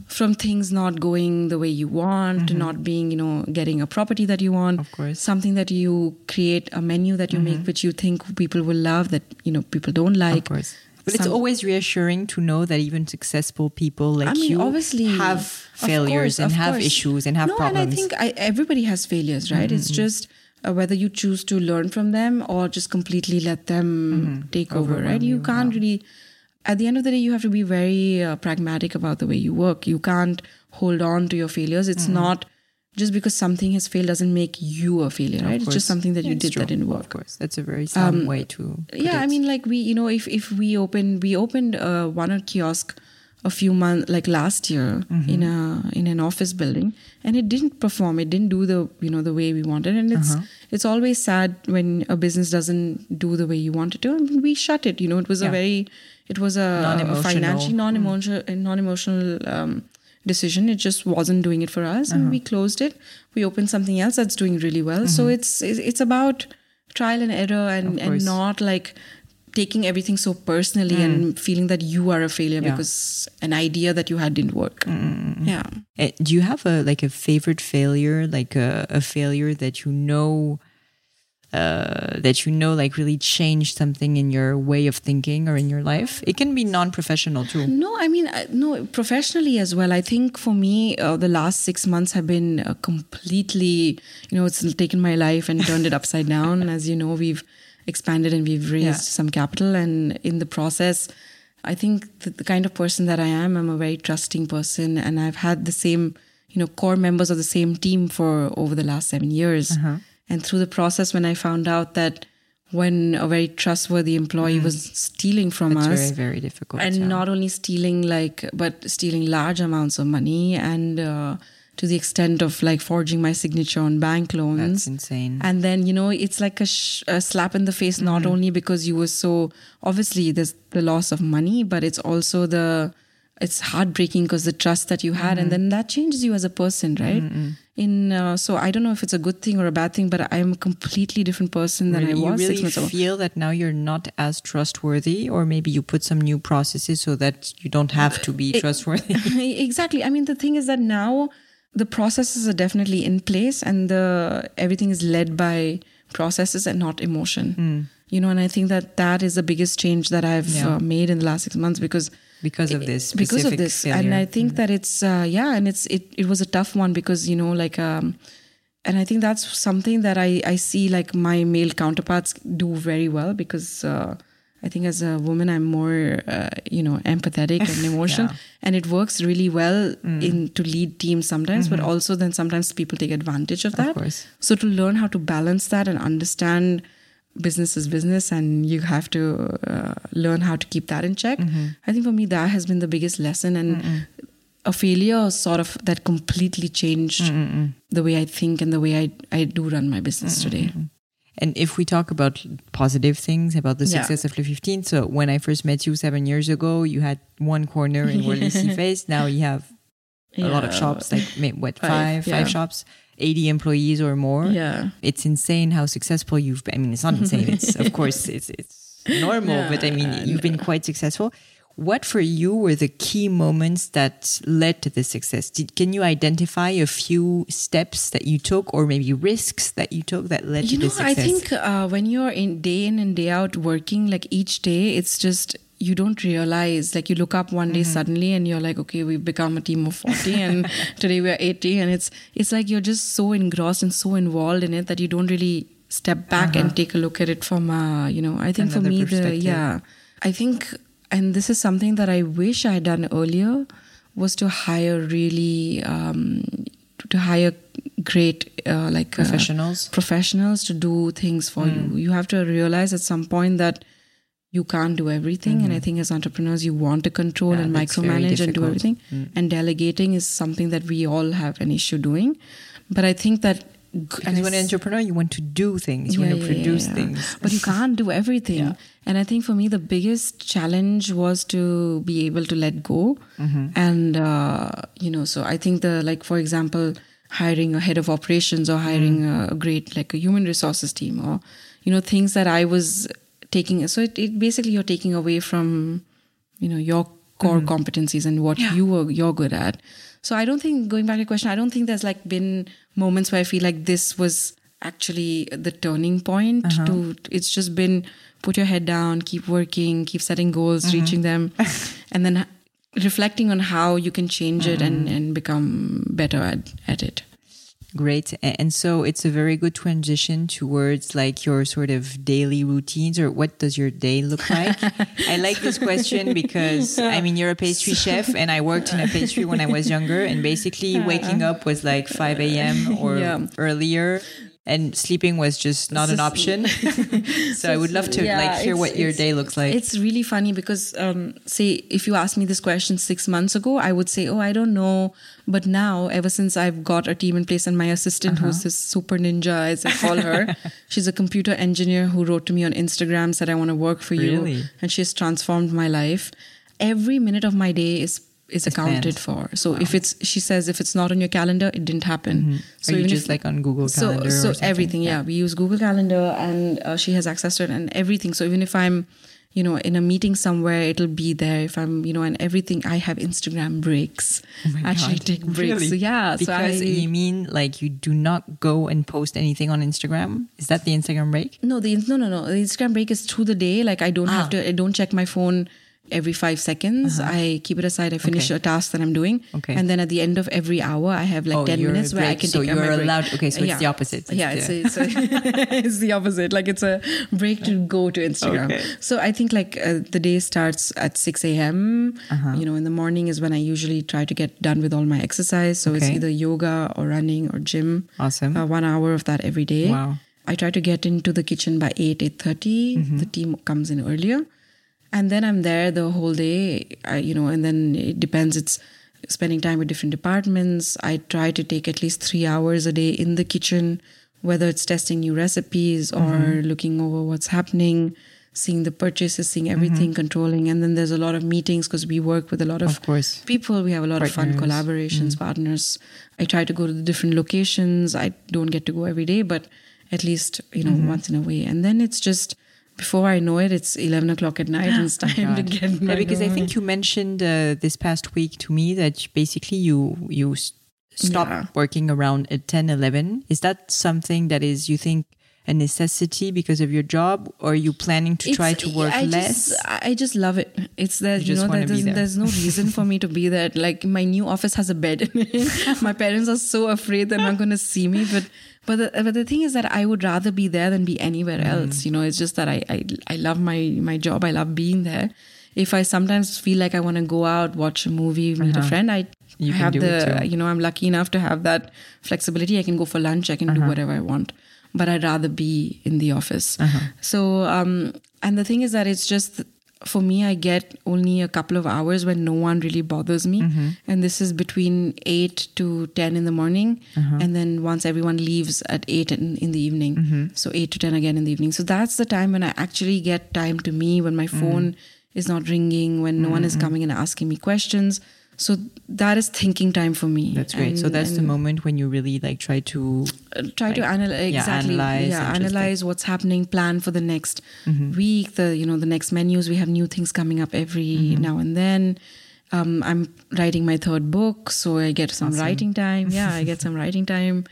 from things not going the way you want to not being, you know, getting a property that you want. Mm-hmm. Of course. Mm-hmm. Something that you create, a menu that you make which you think people will love that, you know, people don't like. of course. But it's always reassuring to know that even successful people like I mean, you obviously have failures course, and have course. issues and have no, problems. and I think I, everybody has failures, right? It's Mm-hmm. just uh, whether you choose to learn from them or just completely let them take over, right? You can't really. At the end of the day, you have to be very uh, pragmatic about the way you work. You can't hold on to your failures. It's Mm-hmm. not just because something has failed doesn't make you a failure, right? It's just something that you Yeah, did that didn't work. Of course, that's a very sound way to. yeah i mean like we you know if if we opened we opened uh, one or kiosk a few months like last year Mm-hmm. in a in an office building and it didn't perform it didn't do the you know the way we wanted and it's Uh-huh. it's always sad when a business doesn't do the way you want it to and we shut it you know it was a very it was a, Non-emotional. Mm. financially non-emotional non-emotional um, decision it just wasn't doing it for us Uh-huh. and we closed it we opened something else that's doing really well so it's it's about trial and error and Mm-hmm. And not like taking everything so personally and feeling that you are a failure Mm. Yeah. because an idea that you had didn't work yeah Eh, Do you have a like a favorite failure, like a, a failure that you know uh, that you know like really changed something in your way of thinking or in your life? It can be non-professional too. No, I mean, I- no, professionally as well. I think for me, uh, the last six months have been uh, completely, you know, it's taken my life and turned it upside down. [LAUGHS] As you know, we've expanded and we've raised Yeah. some capital. And in the process, I think the kind of person that I am, I'm a very trusting person. And I've had the same, you know, core members of the same team for over the last seven years. Uh-huh. And through the process, when I found out that when a very trustworthy employee was stealing from It's us, very very difficult. and yeah. not only stealing like but stealing large amounts of money and uh, to the extent of like forging my signature on bank loans. That's insane. and then you know it's like a, sh- a slap in the face not Mm-hmm. only because you were so obviously there's the loss of money but it's also the it's heartbreaking because the trust that you had Mm-hmm. and then that changes you as a person right in uh, so i don't know if it's a good thing or a bad thing but i'm a completely different person than Really- i was you six really months ago feel that now you're not as trustworthy, or maybe you put some new processes so that you don't have to be trustworthy. [LAUGHS] exactly. I mean, the thing is that now the processes are definitely in place, and the everything is led by processes and not emotion. You know, and I think that that is the biggest change that I've. Yeah. uh, made in the last six months because because of this because of this failure. And i think that it's uh, yeah and it's it, it was a tough one because you know like um and I think that's something that I, I see like my male counterparts do very well because uh, I think as a woman I'm more uh, you know empathetic and [LAUGHS] emotional, yeah. and it works really well mm. in to lead teams sometimes, mm-hmm. but also then sometimes people take advantage of that. Of so to learn how to balance that and understand business is business and you have to uh, learn how to keep that in check mm-hmm. i think for me that has been the biggest lesson and Mm-mm. a failure sort of that completely changed Mm-mm. the way i think and the way i, I do run my business Mm-mm. today and if we talk about positive things about the success yeah. of Le 15 so when i first met you seven years ago you had one corner in Worldly [LAUGHS] Face now you have a yeah. lot of shops like what five five, yeah. five shops 80 employees or more. Yeah. It's insane how successful you've been. I mean, it's not insane. It's, of [LAUGHS] course, it's, it's normal, yeah, but I mean, you've been quite successful. What for you were the key moments that led to this success? Did, can you identify a few steps that you took or maybe risks that you took that led you to this success? I think uh, when you're in day in and day out working, like each day, it's just you don't realize like you look up one day mm-hmm. suddenly and you're like okay we've become a team of 40 [LAUGHS] and today we're 80 and it's it's like you're just so engrossed and so involved in it that you don't really step back uh-huh. and take a look at it from uh you know i think Another for me the yeah i think and this is something that i wish i had done earlier was to hire really um to hire great uh, like professionals uh, professionals to do things for mm. you you have to realize at some point that you can't do everything. Mm-hmm. And I mm-hmm. think as entrepreneurs, you want to control yeah, and micromanage and do everything. Mm. And delegating is something that we all have an issue doing. But I think that because when an entrepreneur, you want to do things, you yeah, want to produce yeah, things, but you can't do everything. [LAUGHS] And I think for me, the biggest challenge was to be able to let go. Mm-hmm. And uh, you know, so I think the like, for example, hiring a head of operations or hiring mm. a great like a human resources team or you know things that I was taking so it, it basically you're taking away from you know your core mm. competencies and what yeah. you were you're good at so i don't think going back to your question i don't think there's like been moments where i feel like this was actually the turning point uh-huh. to it's just been put your head down keep working keep setting goals mm-hmm. reaching them [LAUGHS] and then reflecting on how you can change mm-hmm. it and, mm-hmm. and become better at, at it Great. And so it's a very good transition towards like your sort of daily routines or what does your day look like? [LAUGHS] I like this question because I mean, you're a pastry chef and I worked in a pastry when I was younger and basically [LAUGHS] uh-huh. waking up was like 5 a.m. or yeah. earlier and sleeping was just not an option. [LAUGHS] [LAUGHS] so I would love to yeah, like hear what your day looks like. It's really funny because um, say if you asked me this question six months ago, I would say, oh, I don't know. But now, ever since I've got a team in place and my assistant, uh-huh. who's this super ninja, as I call her, she's a computer engineer who wrote to me on Instagram said, I want to work for you, really? and she's transformed my life. Every minute of my day is is accounted for. So wow. if it's, she says, if it's not on your calendar, it didn't happen. Mm-hmm. So Are you just if, like on Google Calendar? So, so everything, yeah. yeah. We use Google Calendar, and uh, she has access to it and everything. So even if I'm, you know, in a meeting somewhere, it'll be there. If I'm, you know, and everything, I have Instagram breaks. Oh Actually, God. take breaks. Really? So yeah. Because so I, you mean like you do not go and post anything on Instagram? Is that the Instagram break? No, the no, no, no. The Instagram break is through the day. Like I don't ah. have to. I don't check my phone every five seconds. Uh-huh. I keep it aside. I finish okay. a task that I'm doing. Okay. And then at the end of every hour, I have like oh, 10 minutes where I can so take you're allowed. Okay. So yeah. it's the opposite. It's yeah. It's, a, it's, a, [LAUGHS] it's, the opposite. Like it's a break to go to Instagram. Okay. So I think like uh, the day starts at 6 a.m. Uh-huh. You know, in the morning is when I usually try to get done with all my exercise. So okay. it's either yoga or running or gym. Awesome. Uh, one hour of that every day. Wow. I try to get into the kitchen by 8, 8.30. Mm-hmm. The team comes in earlier and then i'm there the whole day I, you know and then it depends it's spending time with different departments i try to take at least three hours a day in the kitchen whether it's testing new recipes or mm-hmm. looking over what's happening seeing the purchases seeing everything mm-hmm. controlling and then there's a lot of meetings because we work with a lot of, of course. people we have a lot partners. of fun collaborations mm. partners i try to go to the different locations i don't get to go every day but at least you know mm-hmm. once in a way and then it's just before I know it, it's 11 o'clock at night and it's [GASPS] oh time oh to get yeah, Because I think you mentioned uh, this past week to me that basically you, you stop yeah. working around at 10, 11. Is that something that is, you think, a necessity because of your job or are you planning to It's- try to work I less Just, I just love it. It's that You you, know that there's, there. there's no reason for me to be there. Like my new office has a bed in it. [LAUGHS] my parents are so afraid they're not going to see me. But but the, but the thing is that I would rather be there than be anywhere Mm. else. You know, it's just that I, I I love my my job. I love being there. If I sometimes feel like I want to go out, watch a movie, meet a friend, I Uh-huh. You I can have do the you know I'm lucky enough to have that flexibility. I can go for lunch. I can Uh-huh. do whatever I want, but I'd rather be in the office. Uh-huh. So um, and the thing is that it's just for me. I get only a couple of hours when no one really bothers me, Mm-hmm. and this is between eight to ten in the morning, Uh-huh. and then once everyone leaves at eight in, in the evening, Mm-hmm. so eight to ten again in the evening. So that's the time when I actually get time to me when my Mm-hmm. phone is not ringing, when no one is coming and asking me questions. So that is thinking time for me. that's great. So that's the moment when you really like try to uh, try to analyze yeah, exactly. analyze yeah and just, like- analyze what's happening plan for the next Mm-hmm. week the you know the next menus. We have new things coming up every Mm-hmm. now and then. Um, i'm writing my third book so i get some writing time. Yeah i get some [LAUGHS] writing time.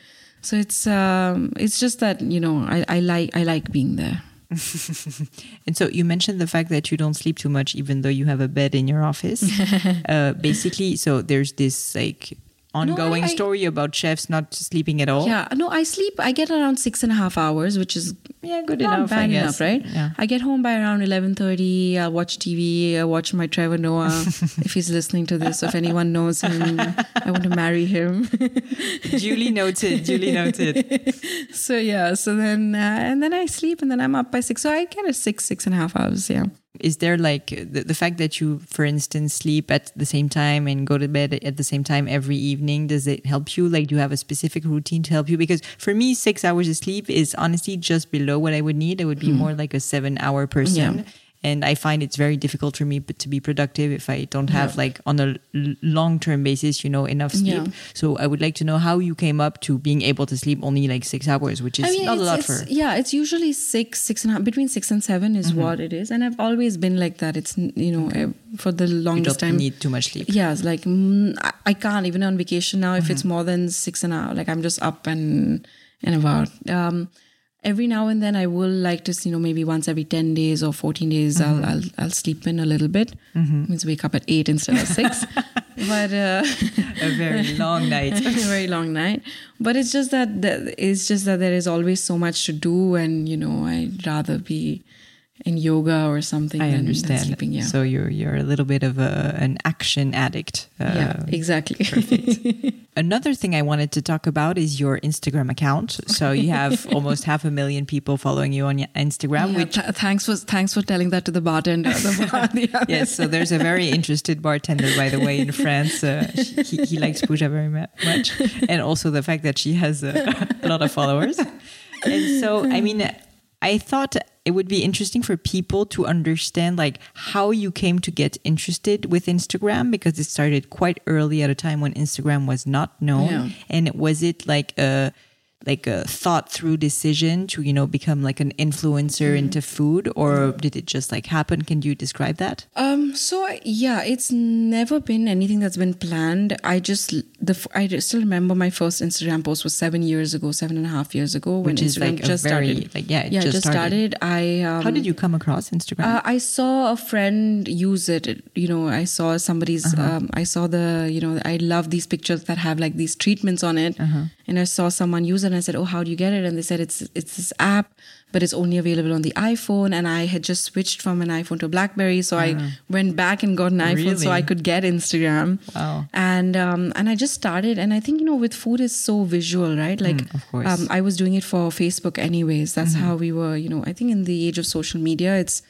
So it's um, it's just that you know I, I like i like being there [LAUGHS] And so you mentioned the fact that you don't sleep too much, even though you have a bed in your office. [LAUGHS] uh, basically, so there's this like ongoing I- story about chefs not sleeping at all. yeah no i sleep i get around six and a half hours which is yeah, good enough. bad I enough, right? Yeah. I get home by around eleven thirty. I'll watch TV. I watch my Trevor Noah [LAUGHS] if he's listening to this. If anyone knows him, I want to marry him. [LAUGHS] duly noted. Duly noted. [LAUGHS] so yeah. So then uh, and then I sleep and then I'm up by six. So I get a six six and a half hours. Yeah. Is there like the, the fact that you, for instance, sleep at the same time and go to bed at the same time every evening? Does it help you? Like, do you have a specific routine to help you? Because for me, six hours of sleep is honestly just below what I would need. I would be hmm. more like a seven hour person. Yeah. And I find it's very difficult for me to be productive if I don't have like on a long term basis, you know, enough sleep. Yeah. So I would like to know how you came up to being able to sleep only like six hours, which is not a lot for. yeah. It's usually six six and a half between six and seven is what it is, and I've always been like that. It's you know eh, for the You longest don't time. need too much sleep. Yeah, it's like mm, I, I can't even on vacation now. If it's more than six an hour, like I'm just up and and about. Um, every now and then, I will like to, you know, maybe once every ten days or fourteen days, I'll, I'll I'll sleep in a little bit. Means wake up at eight instead of six. [LAUGHS] but uh, A very long night. [LAUGHS] a very long night. But it's just that that- it's just that there is always so much to do, and you know, I'd rather be in yoga or something I understand. sleeping. Yeah. So you're you're a little bit of a, an action addict. Uh, yeah, exactly. [LAUGHS] Another thing I wanted to talk about is your Instagram account. So you have [LAUGHS] almost half a million people following you on your Instagram. Yeah, which th- thanks for thanks for telling that to the bartender. [LAUGHS] The bar, the yes, so there's a very interested bartender, by the way, in France. Uh, he, he likes Pooja very much, and also the fact that she has a, a lot of followers. And so, I mean, I thought it would be interesting for people to understand like how you came to get interested with Instagram because it started quite early at a time when Instagram was not known. Yeah. And was it like a like a thought through decision to you know become like an influencer Mm-hmm. into food or did it just like happen can you describe that Um. So yeah, it's never been anything that's been planned. I just the I still remember my first Instagram post was seven years ago, seven and a half years ago when Which is Instagram like just very- started. like, yeah, yeah, just just started. started. I um, how did you come across instagram Uh, I saw a friend use it. You know, I saw somebody's. Uh-huh. Um, I saw the. You know, I love these pictures that have like these treatments on it. Uh-huh. And I saw someone use it, and I said, "Oh, how do you get it?" And they said, "It's it's this app, but it's only available on the iPhone." And I had just switched from an iPhone to a BlackBerry, so I went back and got an iPhone so. I could get Instagram. Wow. And um, and I just started, and I think you know, with food is so visual, right? Like, Mm, of course. Mm-hmm. um, I was doing it for Facebook anyways. That's how we were, you know, I think in the age of social media, it's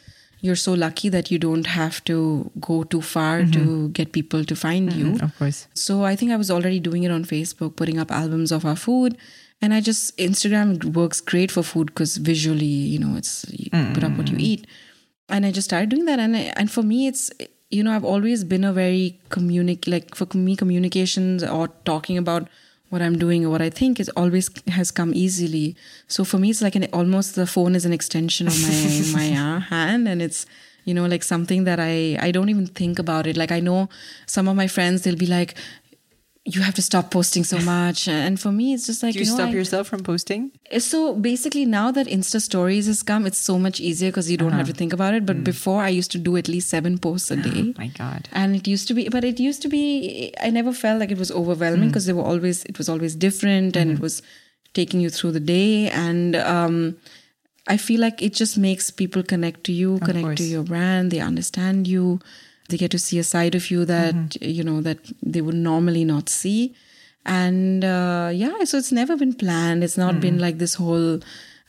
you're so lucky that you don't have to go too far Mm-hmm. to get people to find you. of course So I think I was already doing it on Facebook, putting up albums of our food. And I just, Instagram works great for food because visually, you know, it's, you put up what you eat. And I just started doing that. And, I, and for me, it's, you know, I've always been a very communic, like for me, communications or talking about what I'm doing or what I think is always has come easily. So for me, it's like an almost the phone is an extension of my [LAUGHS] my uh, hand, and it's you know like something that I I don't even think about it. Like I know some of my friends, they'll be like, you have to stop posting so much. And for me, it's just like Do you, you know, stop I- yourself from posting? so basically, now that Insta Stories has come, it's so much easier because you don't have Uh-huh. to think about it. Mm. But before, I used to do at least seven posts a day. Oh [GASPS] My God. And it used to be, but it used to be, I never felt like it was overwhelming Mm. because they were always, it was always different and it Mm-hmm. was taking you through the day. And um, I feel like it just makes people connect to you, connect to your brand. They understand you. They get to see a side of you that, Mm-hmm. you know, that they would normally not see. And uh, yeah, so it's never been planned. It's not Mm-hmm. been like this whole,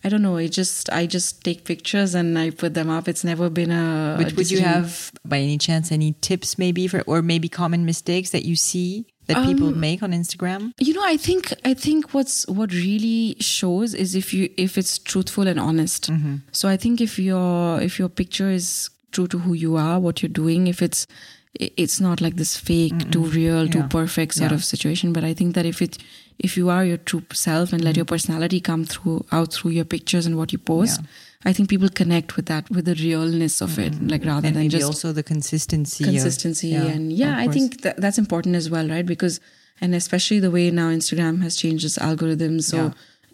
I don't know. It just I just take pictures and I put them up. It's never been a. But a would you have, by any chance, any tips maybe for, or maybe common mistakes that you see that Um, people make on Instagram? You know, I think I think what's what really shows is if you if it's truthful and honest. So I think if your if your picture is true to who you are, what you're doing, if it's it's not like this fake, too real, too perfect sort Yeah. of situation. But I think that if it if you are your true self and let your personality come through out through your pictures and what you post, I think people connect with that with the realness of it, like rather And than just also the consistency. of- consistency yeah, and yeah i course. think that, that's important as well right because and especially the way now instagram has changed its algorithm so Yeah.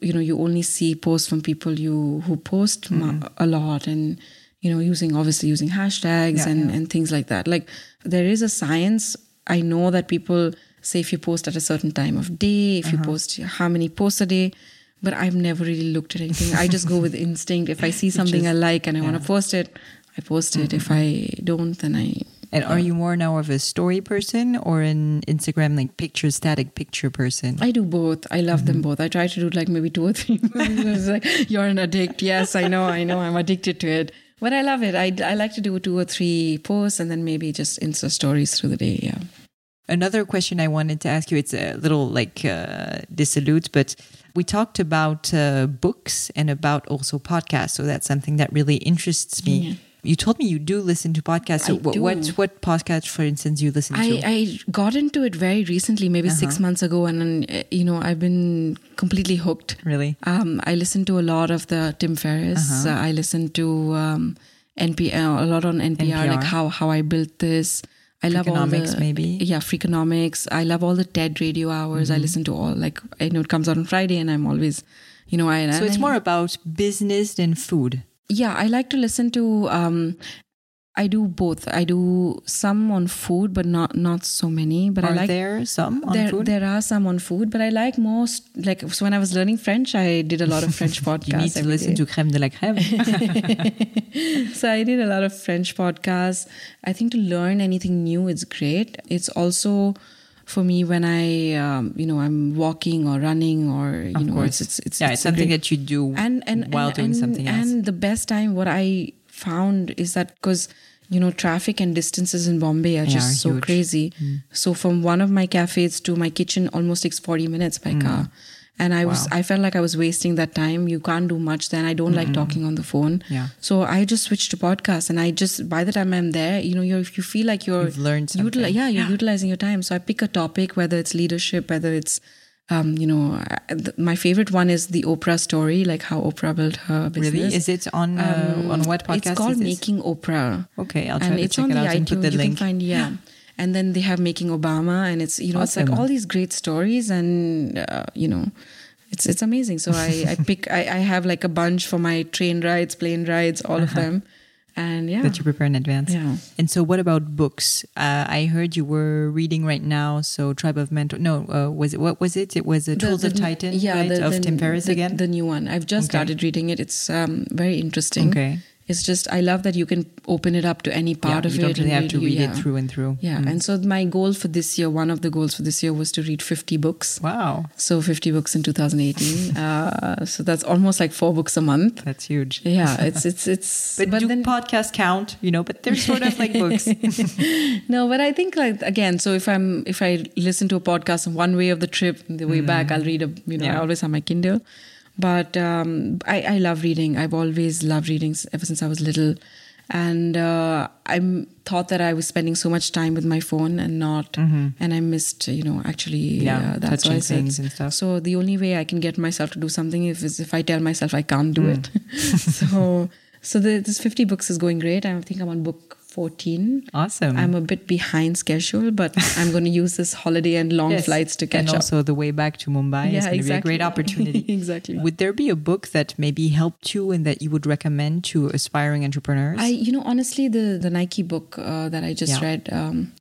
you know you only see posts from people you who post Mm-hmm. ma- a lot and you know using obviously using hashtags Yeah, and yeah. and things like that like there is a science i know that people say if you post at a certain time of day if Uh-huh. you post how many posts a day but i've never really looked at anything i just go with [LAUGHS] instinct if i see something i like and i want to post it i post it if Mm-hmm. i don't then i And are you more now of a story person or an Instagram like picture static picture person? I do both. I love Mm-hmm. them both. I try to do like maybe two or three. [LAUGHS] it's like you're an addict. Yes, I know. I know. I'm addicted to it. But I love it. I, I like to do two or three posts and then maybe just Insta stories through the day. Yeah. Another question I wanted to ask you, it's a little like uh, dissolute, but we talked about uh, books and about also podcasts. So that's something that really interests me. Yeah. You told me you do listen to podcasts. So what, what what podcast, for instance, you listen I, to? I got into it very recently, maybe six Uh-huh. months ago, and then, uh, you know I've been completely hooked. really? Um, I listen to a lot of the Tim Ferriss. Uh-huh. Uh, I listen to um, NP uh, a lot on NPR, like how how I built this. I love all the maybe? yeah Freakonomics. I love all the TED radio hours. Mm-hmm. I listen to all like I know it comes out on Friday, and I'm always, you know, I So it's I- more about business than food. Yeah. I like to listen to. Um, I do both. I do some on food, but not not so many. But Are I like there some on there, food? there are some on food, but I like most like so when I was learning French, I did a lot of French podcasts. [LAUGHS] you need to listen day. to Crème de la Crème. [LAUGHS] So I did a lot of French podcasts. I think to learn anything new, it's great. It's also for me when I, um, you know, I'm walking or running or you Of know, course. it's it's it's, yeah, it's something great- that you do and and while and, doing and, something else. And the best time, what I found is that because you know traffic and distances in Bombay are They just are so huge. Mm. crazy. So from one of my cafes to my kitchen almost takes forty minutes by car. And I was. Wow. I felt like I was wasting that time. You can't do much then. I don't like talking on the phone. Yeah. So I just switched to podcast, and I just by the time I'm there, you know, you're you feel like you're You've learned utili- something. yeah, you're utilizing your time. So I pick a topic, whether it's leadership, whether it's um, you know, uh, th- my favorite one is the Oprah story, like how Oprah built her business. Really? Is it on uh, on what podcast? It's called is this? Making Oprah. Okay, I'll try and to it's check on it the out and iTunes. put the you link. can find yeah. And then they have Making Obama, and it's you know it's like all these great stories, and uh, you know, it's it's amazing. So I I pick I, I have like a bunch for my train rides, plane rides, all of them, and yeah, Uh-huh. that you prepare in advance. Yeah. And so, what about books? Uh, I heard you were reading right now. So, Tribe of Mentor. No, uh, was it what was it? It was uh, The- Tools the- of Titan, yeah, right? the, of the- Tim Ferriss the- again. The new one. I've just Okay. started reading it. It's um, very interesting. Okay. It's just I love that you can open it up to any part yeah, of you it. You don't really have to read yeah. it through and through. Yeah, Mm. and so my goal for this year, one of the goals for this year was to read 50 books. Wow, So 50 books in 2018. [LAUGHS] uh, so that's almost like four books a month. that's huge. Yeah, [LAUGHS] it's it's it's. But, do podcasts count? You know, but they're sort of like books. [LAUGHS] no, but I think like again, so if I'm if I listen to a podcast on one way of the trip, the way back, I'll read a you know I always have my Kindle. But um, I I love reading. I've always loved reading ever since I was little, and uh, I thought that I was spending so much time with my phone and not, and I missed you know actually Mm-hmm. Yeah, uh, that's why touching I said. things and stuff. So the only way I can get myself to do something if is if I tell myself I can't do Mm. it. [LAUGHS] so so the, this 50 books is going great. I think I'm on book 14. Awesome. I'm a bit behind schedule, but [LAUGHS] I'm going to use this holiday and long yes. flights to catch and up. And also the way back to Mumbai yeah, is going exactly. to be a great opportunity. [LAUGHS] exactly. Would there be a book that maybe helped you and that you would recommend to aspiring entrepreneurs? I, you know, honestly, the the Nike book uh, that I just yeah. read. Um,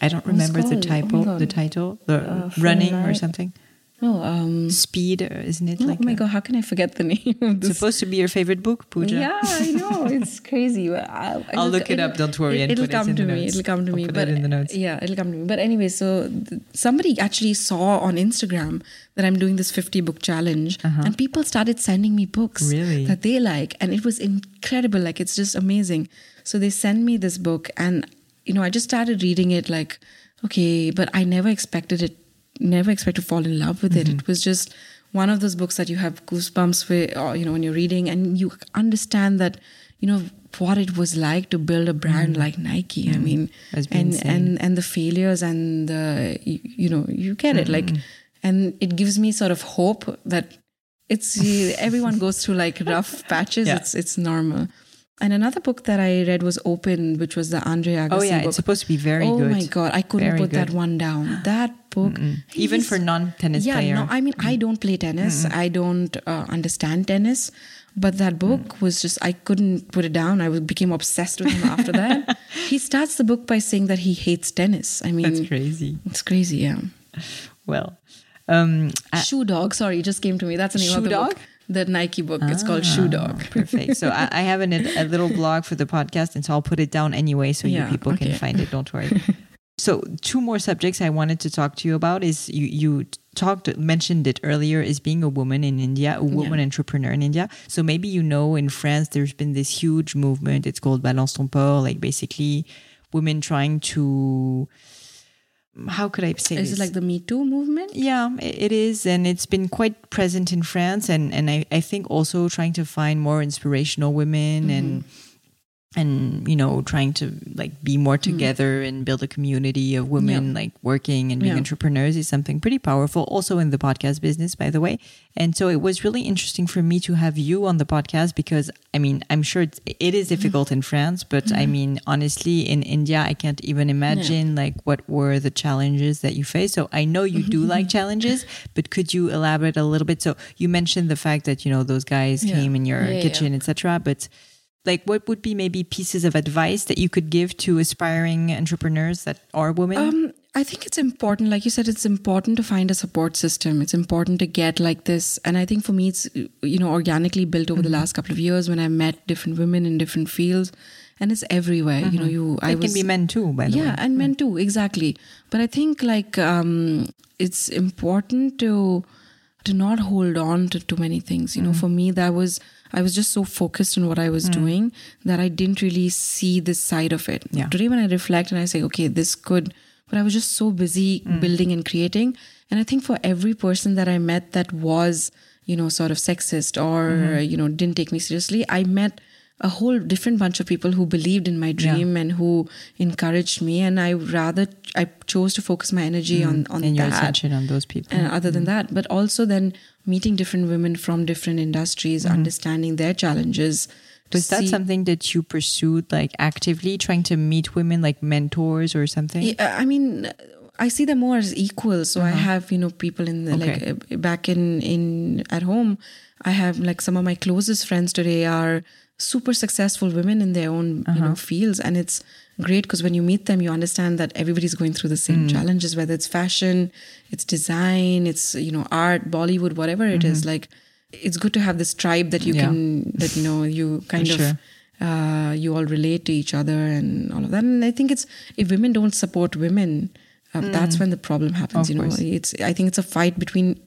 I don't remember the title. Oh the title, the uh, running or something. No, um, Speed, uh, isn't it? No, like oh my a, god, how can I forget the name of this? Supposed to be your favorite book, Pooja. Yeah, I [LAUGHS] know it's crazy. I, will look it up. Don't worry. It, will come it to me. It'll come to I'll me. but it in the notes. Yeah, it'll come to me. But anyway, so th- somebody actually saw on Instagram that I'm doing this 50 book challenge, uh-huh. and people started sending me books really? that they like, and it was incredible. Like it's just amazing. So they send me this book, and you know, I just started reading it. Like, okay, but I never expected it never expect to fall in love with it. Mm-hmm. It was just one of those books that you have goosebumps with, or, you know, when you're reading and you understand that, you know, what it was like to build a brand mm. like Nike. Mm. I mean, and, and, and the failures and the, you, you know, you get it. Like, and it gives me sort of hope that it's, [LAUGHS] everyone goes through like rough patches. Yeah. It's, it's normal. And another book that I read was Open, which was the Andre Agassi Oh yeah, book. it's supposed to be very oh good. Oh my god, I couldn't very put good. that one down. That book, even for non-tennis yeah, player. no, I mean I don't play tennis. Mm-mm. I don't uh, understand tennis, but that book mm. was just I couldn't put it down. I became obsessed with him after [LAUGHS] that. he starts the book by saying that he hates tennis. I mean, that's crazy. It's crazy, yeah. Well, um, Shoe Dog. Sorry, it just came to me. That's the name Shoe of the Dog? book the Nike book. Ah, it's called Shoe ah, Dog. perfect. So I, I have an, a [LAUGHS] little blog for the podcast, and so I'll put it down anyway, so yeah, you people okay. can find it. Don't worry. [LAUGHS] so two more subjects I wanted to talk to you about is you you talked mentioned it earlier is being a woman in India, a woman yeah. entrepreneur in India. So maybe you know in France there's been this huge movement. It's called Balance ton porc, like basically women trying to how could I say is this? it like the Me Too movement? Yeah, it is, and it's been quite present in France, and and I, I think also trying to find more inspirational women mm-hmm. and and you know trying to like be more mm-hmm. together mm. and build a community of women yeah. like working and being yeah. entrepreneurs is something pretty powerful also in the podcast business by the way and so it was really interesting for me to have you on the podcast because i mean i'm sure it's, it is difficult mm. in france but mm. i mean honestly in india i can't even imagine yeah. like what were the challenges that you face so i know you do like challenges but could you elaborate a little bit so you mentioned the fact that you know those guys came in your kitchen etc but like what would be maybe pieces of advice that you could give to aspiring entrepreneurs that are women? Um, i think it's important like you said it's important to find a support system. It's important to get like this. And i think for me it's you know organically built over mm-hmm. the last couple of years when i met different women in different fields and it's everywhere mm-hmm. you know you it i was, can be men too by the yeah, way. yeah and men too exactly. But i think like um, it's important to to not hold on to too many things. You know mm-hmm. for me that was I was just so focused on what I was mm. doing that I didn't really see this side of it. Yeah. Today, when I reflect and I say, okay, this could, but I was just so busy mm. building and creating. And I think for every person that I met that was, you know, sort of sexist or, mm-hmm. you know, didn't take me seriously, I met a whole different bunch of people who believed in my dream yeah. and who encouraged me and i rather i chose to focus my energy mm. on on and that your attention on those people and other mm. than that but also then meeting different women from different industries mm. understanding their challenges was that something that you pursued like actively trying to meet women like mentors or something i mean I see them more as equal. So uh-huh. I have, you know, people in the, okay. like uh, back in in at home. I have like some of my closest friends today are super successful women in their own uh-huh. you know uh-huh. fields and it's great because when you meet them you understand that everybody's going through the same mm. challenges whether it's fashion it's design it's you know art bollywood whatever it mm-hmm. is like it's good to have this tribe that you yeah. can that you know you kind For of sure. uh, you all relate to each other and all of that and i think it's if women don't support women uh, mm. that's when the problem happens of you know course. it's i think it's a fight between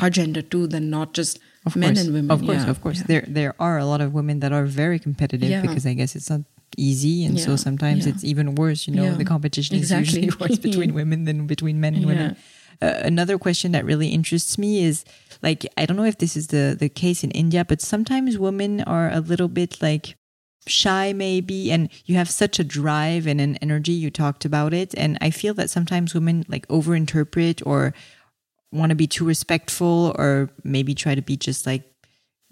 our gender too than not just of men course. and women. Of course, yeah. of course. Yeah. There there are a lot of women that are very competitive yeah. because I guess it's not easy and so sometimes it's even worse you know the competition exactly. is usually [LAUGHS] worse between [LAUGHS] women than between men and women uh, another question that really interests me is like i don't know if this is the the case in india but sometimes women are a little bit like shy maybe and you have such a drive and an energy you talked about it and i feel that sometimes women like overinterpret or want to be too respectful or maybe try to be just like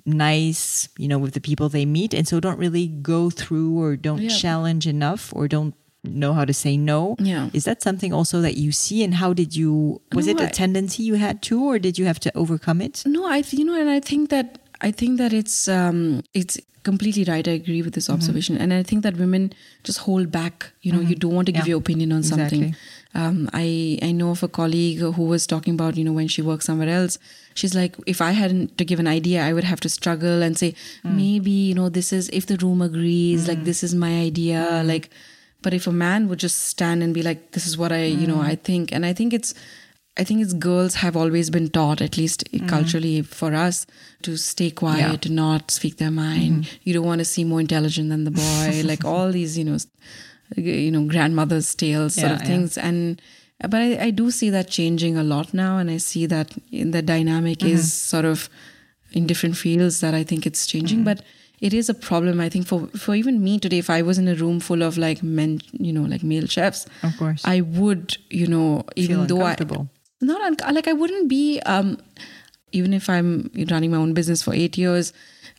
nice, you know, with the people they meet, and so don't really go through or don't yeah. challenge enough or don't know how to say no. Yeah. Is that something also that you see and how did you was no, it a I, tendency you had to or did you have to overcome it? No, I you know and I think that I think that it's um it's completely right. I agree with this mm-hmm. observation. Mm-hmm. And I think that women just hold back, you know, mm-hmm. you don't want to give yeah. your opinion on something. Um, I, I know of a colleague who was talking about, you know, when she works somewhere else, she's like, if I hadn't to give an idea, I would have to struggle and say, mm. maybe, you know, this is, if the room agrees, mm. like, this is my idea, mm. like, but if a man would just stand and be like, this is what I, you know, mm. I think, and I think it's, I think it's girls have always been taught, at least mm. culturally for us, to stay quiet, yeah. to not speak their mind. Mm. You don't want to seem more intelligent than the boy, [LAUGHS] like all these, you know, you know, grandmother's tales yeah, sort of things. Yeah. And but I, I, do see that changing a lot now, and I see that the dynamic mm-hmm. is sort of in different fields that I think it's changing, mm-hmm. but it is a problem i think for for even me today if i was in a room full of like men you know like male chefs of course i would you know even though i not un- like i wouldn't be um even if i'm running my own business for 8 years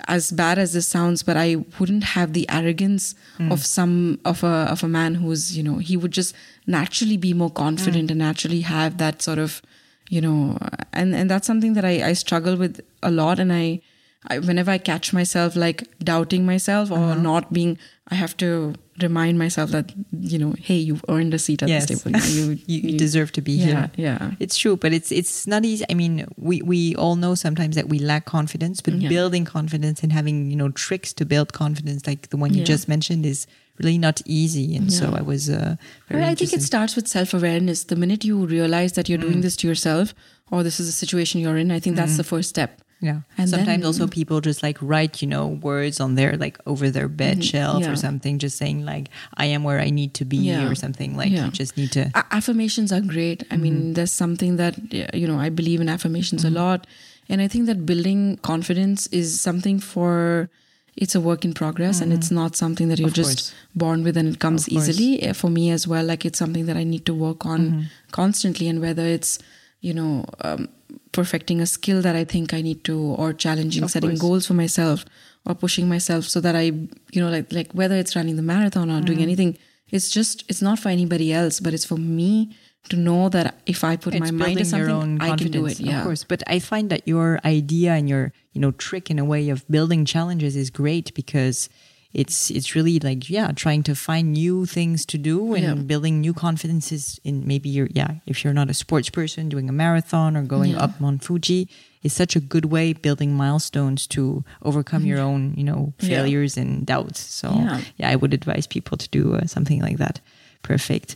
as bad as this sounds but i wouldn't have the arrogance mm. of some of a of a man who's you know he would just naturally be more confident mm. and naturally have that sort of you know and and that's something that i i struggle with a lot and i I, whenever I catch myself like doubting myself or uh-huh. not being, I have to remind myself that you know, hey, you've earned a seat at yes. this table. You, [LAUGHS] you, you, deserve to be yeah, here. Yeah, it's true, but it's it's not easy. I mean, we we all know sometimes that we lack confidence, but yeah. building confidence and having you know tricks to build confidence, like the one you yeah. just mentioned, is really not easy. And so I was uh, very. I think it starts with self awareness. The minute you realize that you're mm. doing this to yourself, or this is a situation you're in, I think that's mm. the first step yeah. And sometimes then, also people just like write, you know, words on their like over their bed mm-hmm. shelf yeah. or something, just saying like, I am where I need to be yeah. or something. Like yeah. you just need to. A- affirmations are great. I mm-hmm. mean, there's something that, you know, I believe in affirmations mm-hmm. a lot. And I think that building confidence is something for, it's a work in progress and it's mm-hmm. not something that you're just born with and it comes easily. Eh, for me as well, like it's something that I need to work on mm-hmm. constantly. And whether it's, you know, um, perfecting a skill that I think I need to, or challenging, of setting course. goals for myself, or pushing myself so that I, you know, like like whether it's running the marathon or mm. doing anything, it's just it's not for anybody else, but it's for me to know that if I put it's my mind to something, I can do it. Yeah, of course. But I find that your idea and your you know trick in a way of building challenges is great because it's it's really like yeah trying to find new things to do and yeah. building new confidences in maybe you're yeah if you're not a sports person doing a marathon or going yeah. up Mount Fuji is such a good way building milestones to overcome your own you know failures yeah. and doubts so yeah. I would advise people to do uh, something like that perfect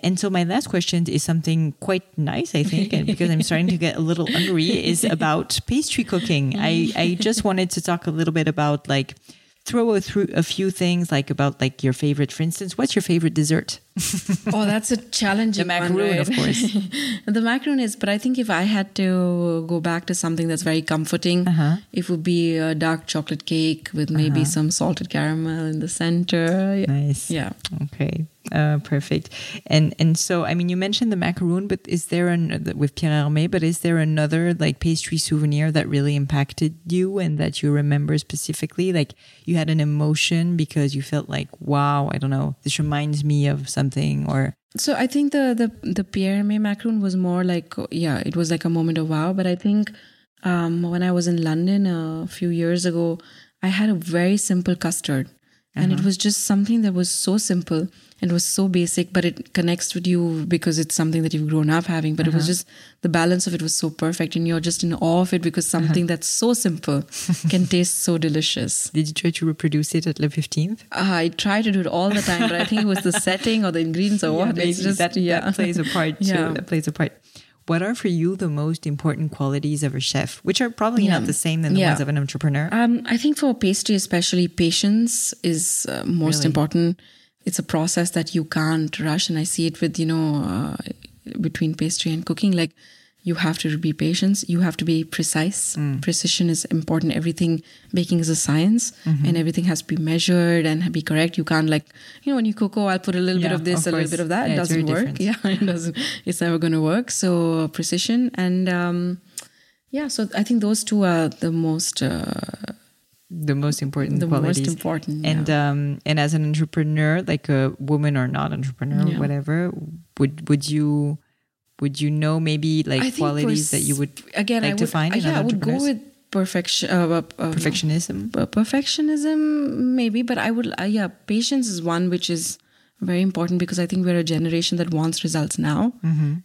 and so my last question is something quite nice, I think, and because I'm starting to get a little hungry, is [LAUGHS] about pastry cooking. I, I just wanted to talk a little bit about like throw a, through a few things like about like your favorite for instance what's your favorite dessert? [LAUGHS] Oh that's a challenging the macaroon of course. [LAUGHS] The macaroon is but i think if i had to go back to something that's very comforting uh-huh. it would be a dark chocolate cake with maybe uh-huh. some salted caramel in the center. Nice. Yeah. Okay uh, perfect. And and so I mean, you mentioned the macaroon, but is there an with Pierre Hermé? But is there another like pastry souvenir that really impacted you and that you remember specifically? Like you had an emotion because you felt like, wow, I don't know, this reminds me of something, or so I think the the the Pierre Hermé macaroon was more like yeah, it was like a moment of wow. But I think um, when I was in London a few years ago, I had a very simple custard, and uh-huh. it was just something that was so simple it was so basic but it connects with you because it's something that you've grown up having but uh-huh. it was uh-huh. just the balance of it was so perfect and you're just in awe of it because uh-huh. something uh-huh. that's so simple can [LAUGHS] taste so delicious did you try to reproduce it at the 15th uh, i try to do it all the time but i think it was the [LAUGHS] setting or the ingredients or yeah, what it's just that, yeah. [LAUGHS] that plays a part too yeah. that plays a part what are for you the most important qualities of a chef which are probably yeah. not the same than the yeah. ones of an entrepreneur um, i think for pastry especially patience is uh, most really? important it's a process that you can't rush. And I see it with, you know, uh, between pastry and cooking, like you have to be patient. You have to be precise. Mm. Precision is important. Everything baking is a science mm-hmm. and everything has to be measured and be correct. You can't like, you know, when you cook, oh, I'll put a little yeah, bit of this, of a little bit of that. Yeah, it doesn't work. Different. [LAUGHS] Yeah, it doesn't, it's never going to work. So precision and, um, yeah so i think those two are the most uh, the most important the qualities. most important and yeah. um and as an entrepreneur like a woman or not entrepreneur Yeah. whatever would would you would you know maybe like qualities that you would again like I to find in yeah, I would go with perfection uh, uh, uh, perfectionism? uh, perfectionism maybe but i would uh, yeah patience is one which is very important because i think we're a generation that wants results now.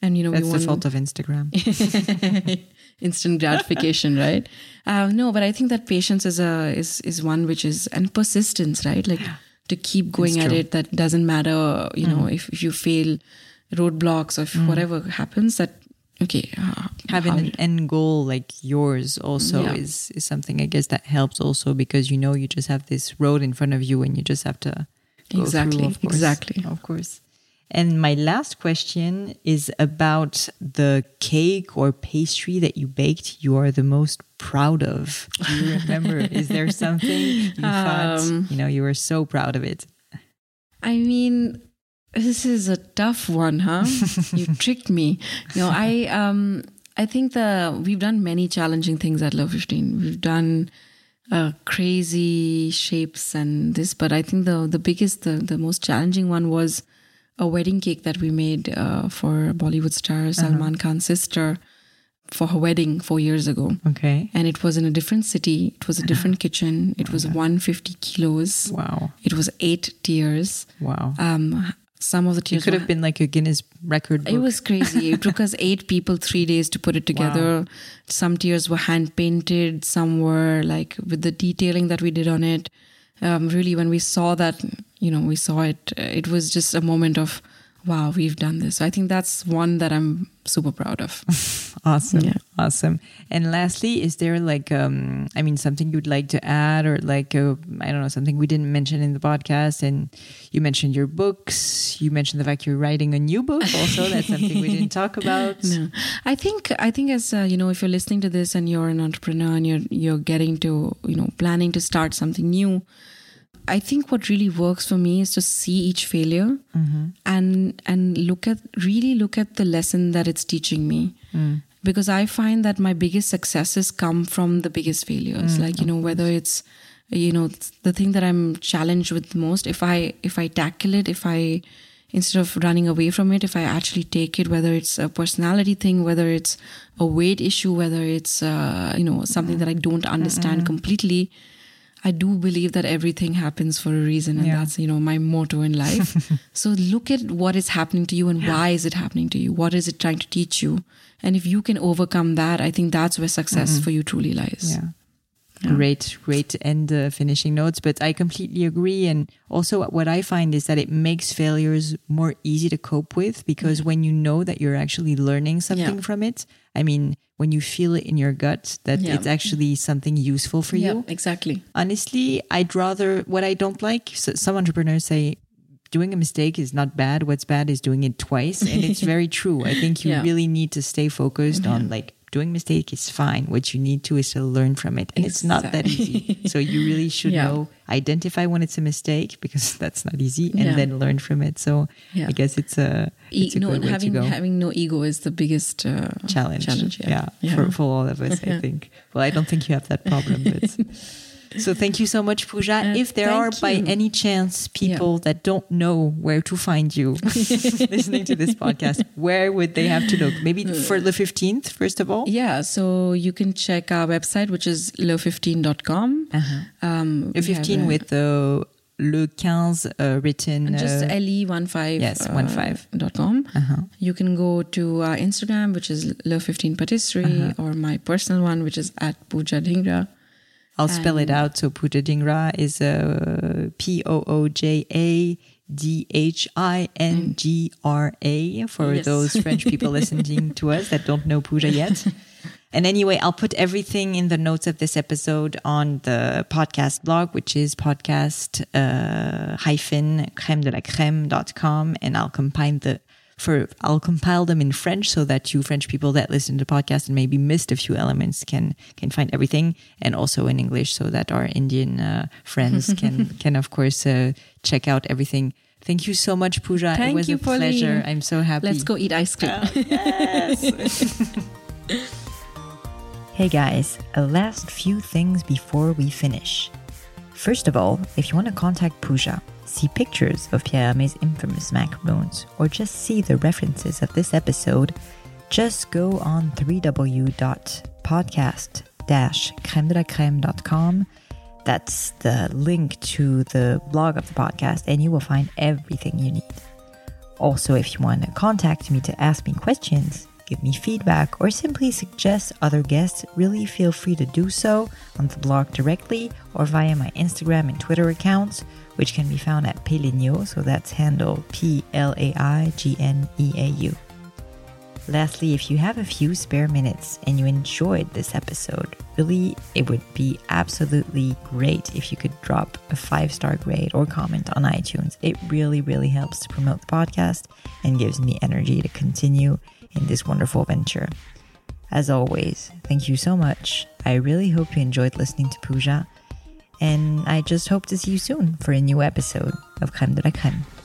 And you know that's we the want fault of instagram. [LAUGHS] Instant gratification right? Uh, no but i think that patience is a is is one which is and persistence right? Like to keep going at it that doesn't matter you know if, if you fail roadblocks or if whatever happens that okay uh, having an end goal like yours also Yeah. is is something i guess that helps also because you know you just have this road in front of you and you just have to Exactly, through, of course, exactly. of course. And my last question is about the cake or pastry that you baked you are the most proud of. Do you [LAUGHS] remember? Is there something you thought Um, you know you were so proud of it? I mean, this is a tough one, huh? [LAUGHS] you tricked me. No, I um I think the we've done many challenging things at Le 15. We've done uh, crazy shapes and this, but I think the the biggest, the, the most challenging one was a wedding cake that we made uh, for Bollywood star Salman Khan's sister for her wedding four years ago. okay And it was in a different city. It was a different [SIGHS] kitchen. It was 150 kilos. wow It was eight tiers. wow Um, some of the tears. it could were- have been like a guinness record book. It was crazy. it took us [LAUGHS] eight people three days to put it together. Some tears were hand painted. Some were like with the detailing that we did on it. Um, really, when we saw that, you know, we saw it. It was just a moment of, wow, we've done this. So I think that's one that I'm super proud of. [LAUGHS] Awesome. Yeah. Awesome. And lastly, is there like, um, I mean, something you'd like to add or like, uh, I don't know, something we didn't mention in the podcast? And you mentioned your books. You mentioned the fact you're writing a new book also. That's something we didn't talk [LAUGHS] about. No. I think I think as uh, you know, if you're listening to this and you're an entrepreneur and you're you're getting to you know planning to start something new, I think what really works for me is to see each failure and and look at really look at the lesson that it's teaching me. Because I find that my biggest successes come from the biggest failures. like you know whether it's you know the thing that I'm challenged with most. If I if I tackle it, if I instead of running away from it if i actually take it whether it's a personality thing whether it's a weight issue whether it's uh, you know something that i don't understand completely i do believe that everything happens for a reason and Yeah. that's you know my motto in life. [LAUGHS] So look at what is happening to you and why is it happening to you? What is it trying to teach you? And if you can overcome that i think that's where success mm-hmm. for you truly lies. Yeah. Great, great end uh, finishing notes. But I completely agree. And also, what I find is that it makes failures more easy to cope with because when you know that you're actually learning something Yeah. from it, I mean, when you feel it in your gut that Yeah. it's actually something useful for you. exactly Honestly, I'd rather, what I don't like, so some entrepreneurs say, doing a mistake is not bad. What's bad is doing it twice. And it's [LAUGHS] very true. I think you Yeah. really need to stay focused on like, doing mistake is fine. What you need to is to learn from it. And it's not that easy. [LAUGHS] So you really should Yeah. know, identify when it's a mistake because [LAUGHS] that's not easy and Yeah. then learn from it. So Yeah. I guess it's a, E- it's a no, good way having to go. having no ego is the biggest uh, challenge. Challenge, yeah. Yeah. For, for all of us, I [LAUGHS] think. Well, I don't think you have that problem, but. So thank you so much, Pooja. Uh, if there are thank by any chance people that don't know where to find you [LAUGHS] listening to this podcast, where would they have to look? Maybe for the 15th, first of all? Yeah, so you can check our website, which is le15.com. Um, Le we 15 a- with the le 15 uh, written. just uh, le15 yes, uh, 15. dot com. You can go to our Instagram, which is le15 patisserie, or my personal one, which is at Pooja Dhingra. I'll spell it out. So Pooja is uh, P O O J A D H I N G R A for Yes. those French people [LAUGHS] listening to us that don't know Pooja yet. [LAUGHS] And anyway, I'll put everything in the notes of this episode on the podcast blog, which is podcast uh, hyphen crème de la crème.com. And I'll combine the for I'll compile them in French so that you French people that listen to the podcast and maybe missed a few elements can can find everything, and also in English so that our Indian uh, friends [LAUGHS] can can of course uh, check out everything. Thank you so much, Pooja. it Thank was you, a pleasure. Pauline. I'm so happy. Let's go eat ice cream. [LAUGHS] Hey guys, a last few things before we finish. First of all, if you want to contact Pooja, see pictures of Pierre Hermé's infamous macaroons, or just see the references of this episode, just go on www.podcast-crème-de-la-crème.com. That's the link to the blog of the podcast, and you will find everything you need. Also, if you want to contact me to ask me questions, give me feedback, or simply suggest other guests, really feel free to do so on the blog directly or via my Instagram and Twitter accounts, which can be found at PLaigneau, so that's handle P L A I G N E A U. Lastly, if you have a few spare minutes and you enjoyed this episode, really, it would be absolutely great if you could drop a five star grade or comment on iTunes. It really, really helps to promote the podcast and gives me energy to continue in this wonderful venture. As always, thank you so much. I really hope you enjoyed listening to Pooja, and I just hope to see you soon for a new episode of Crème de.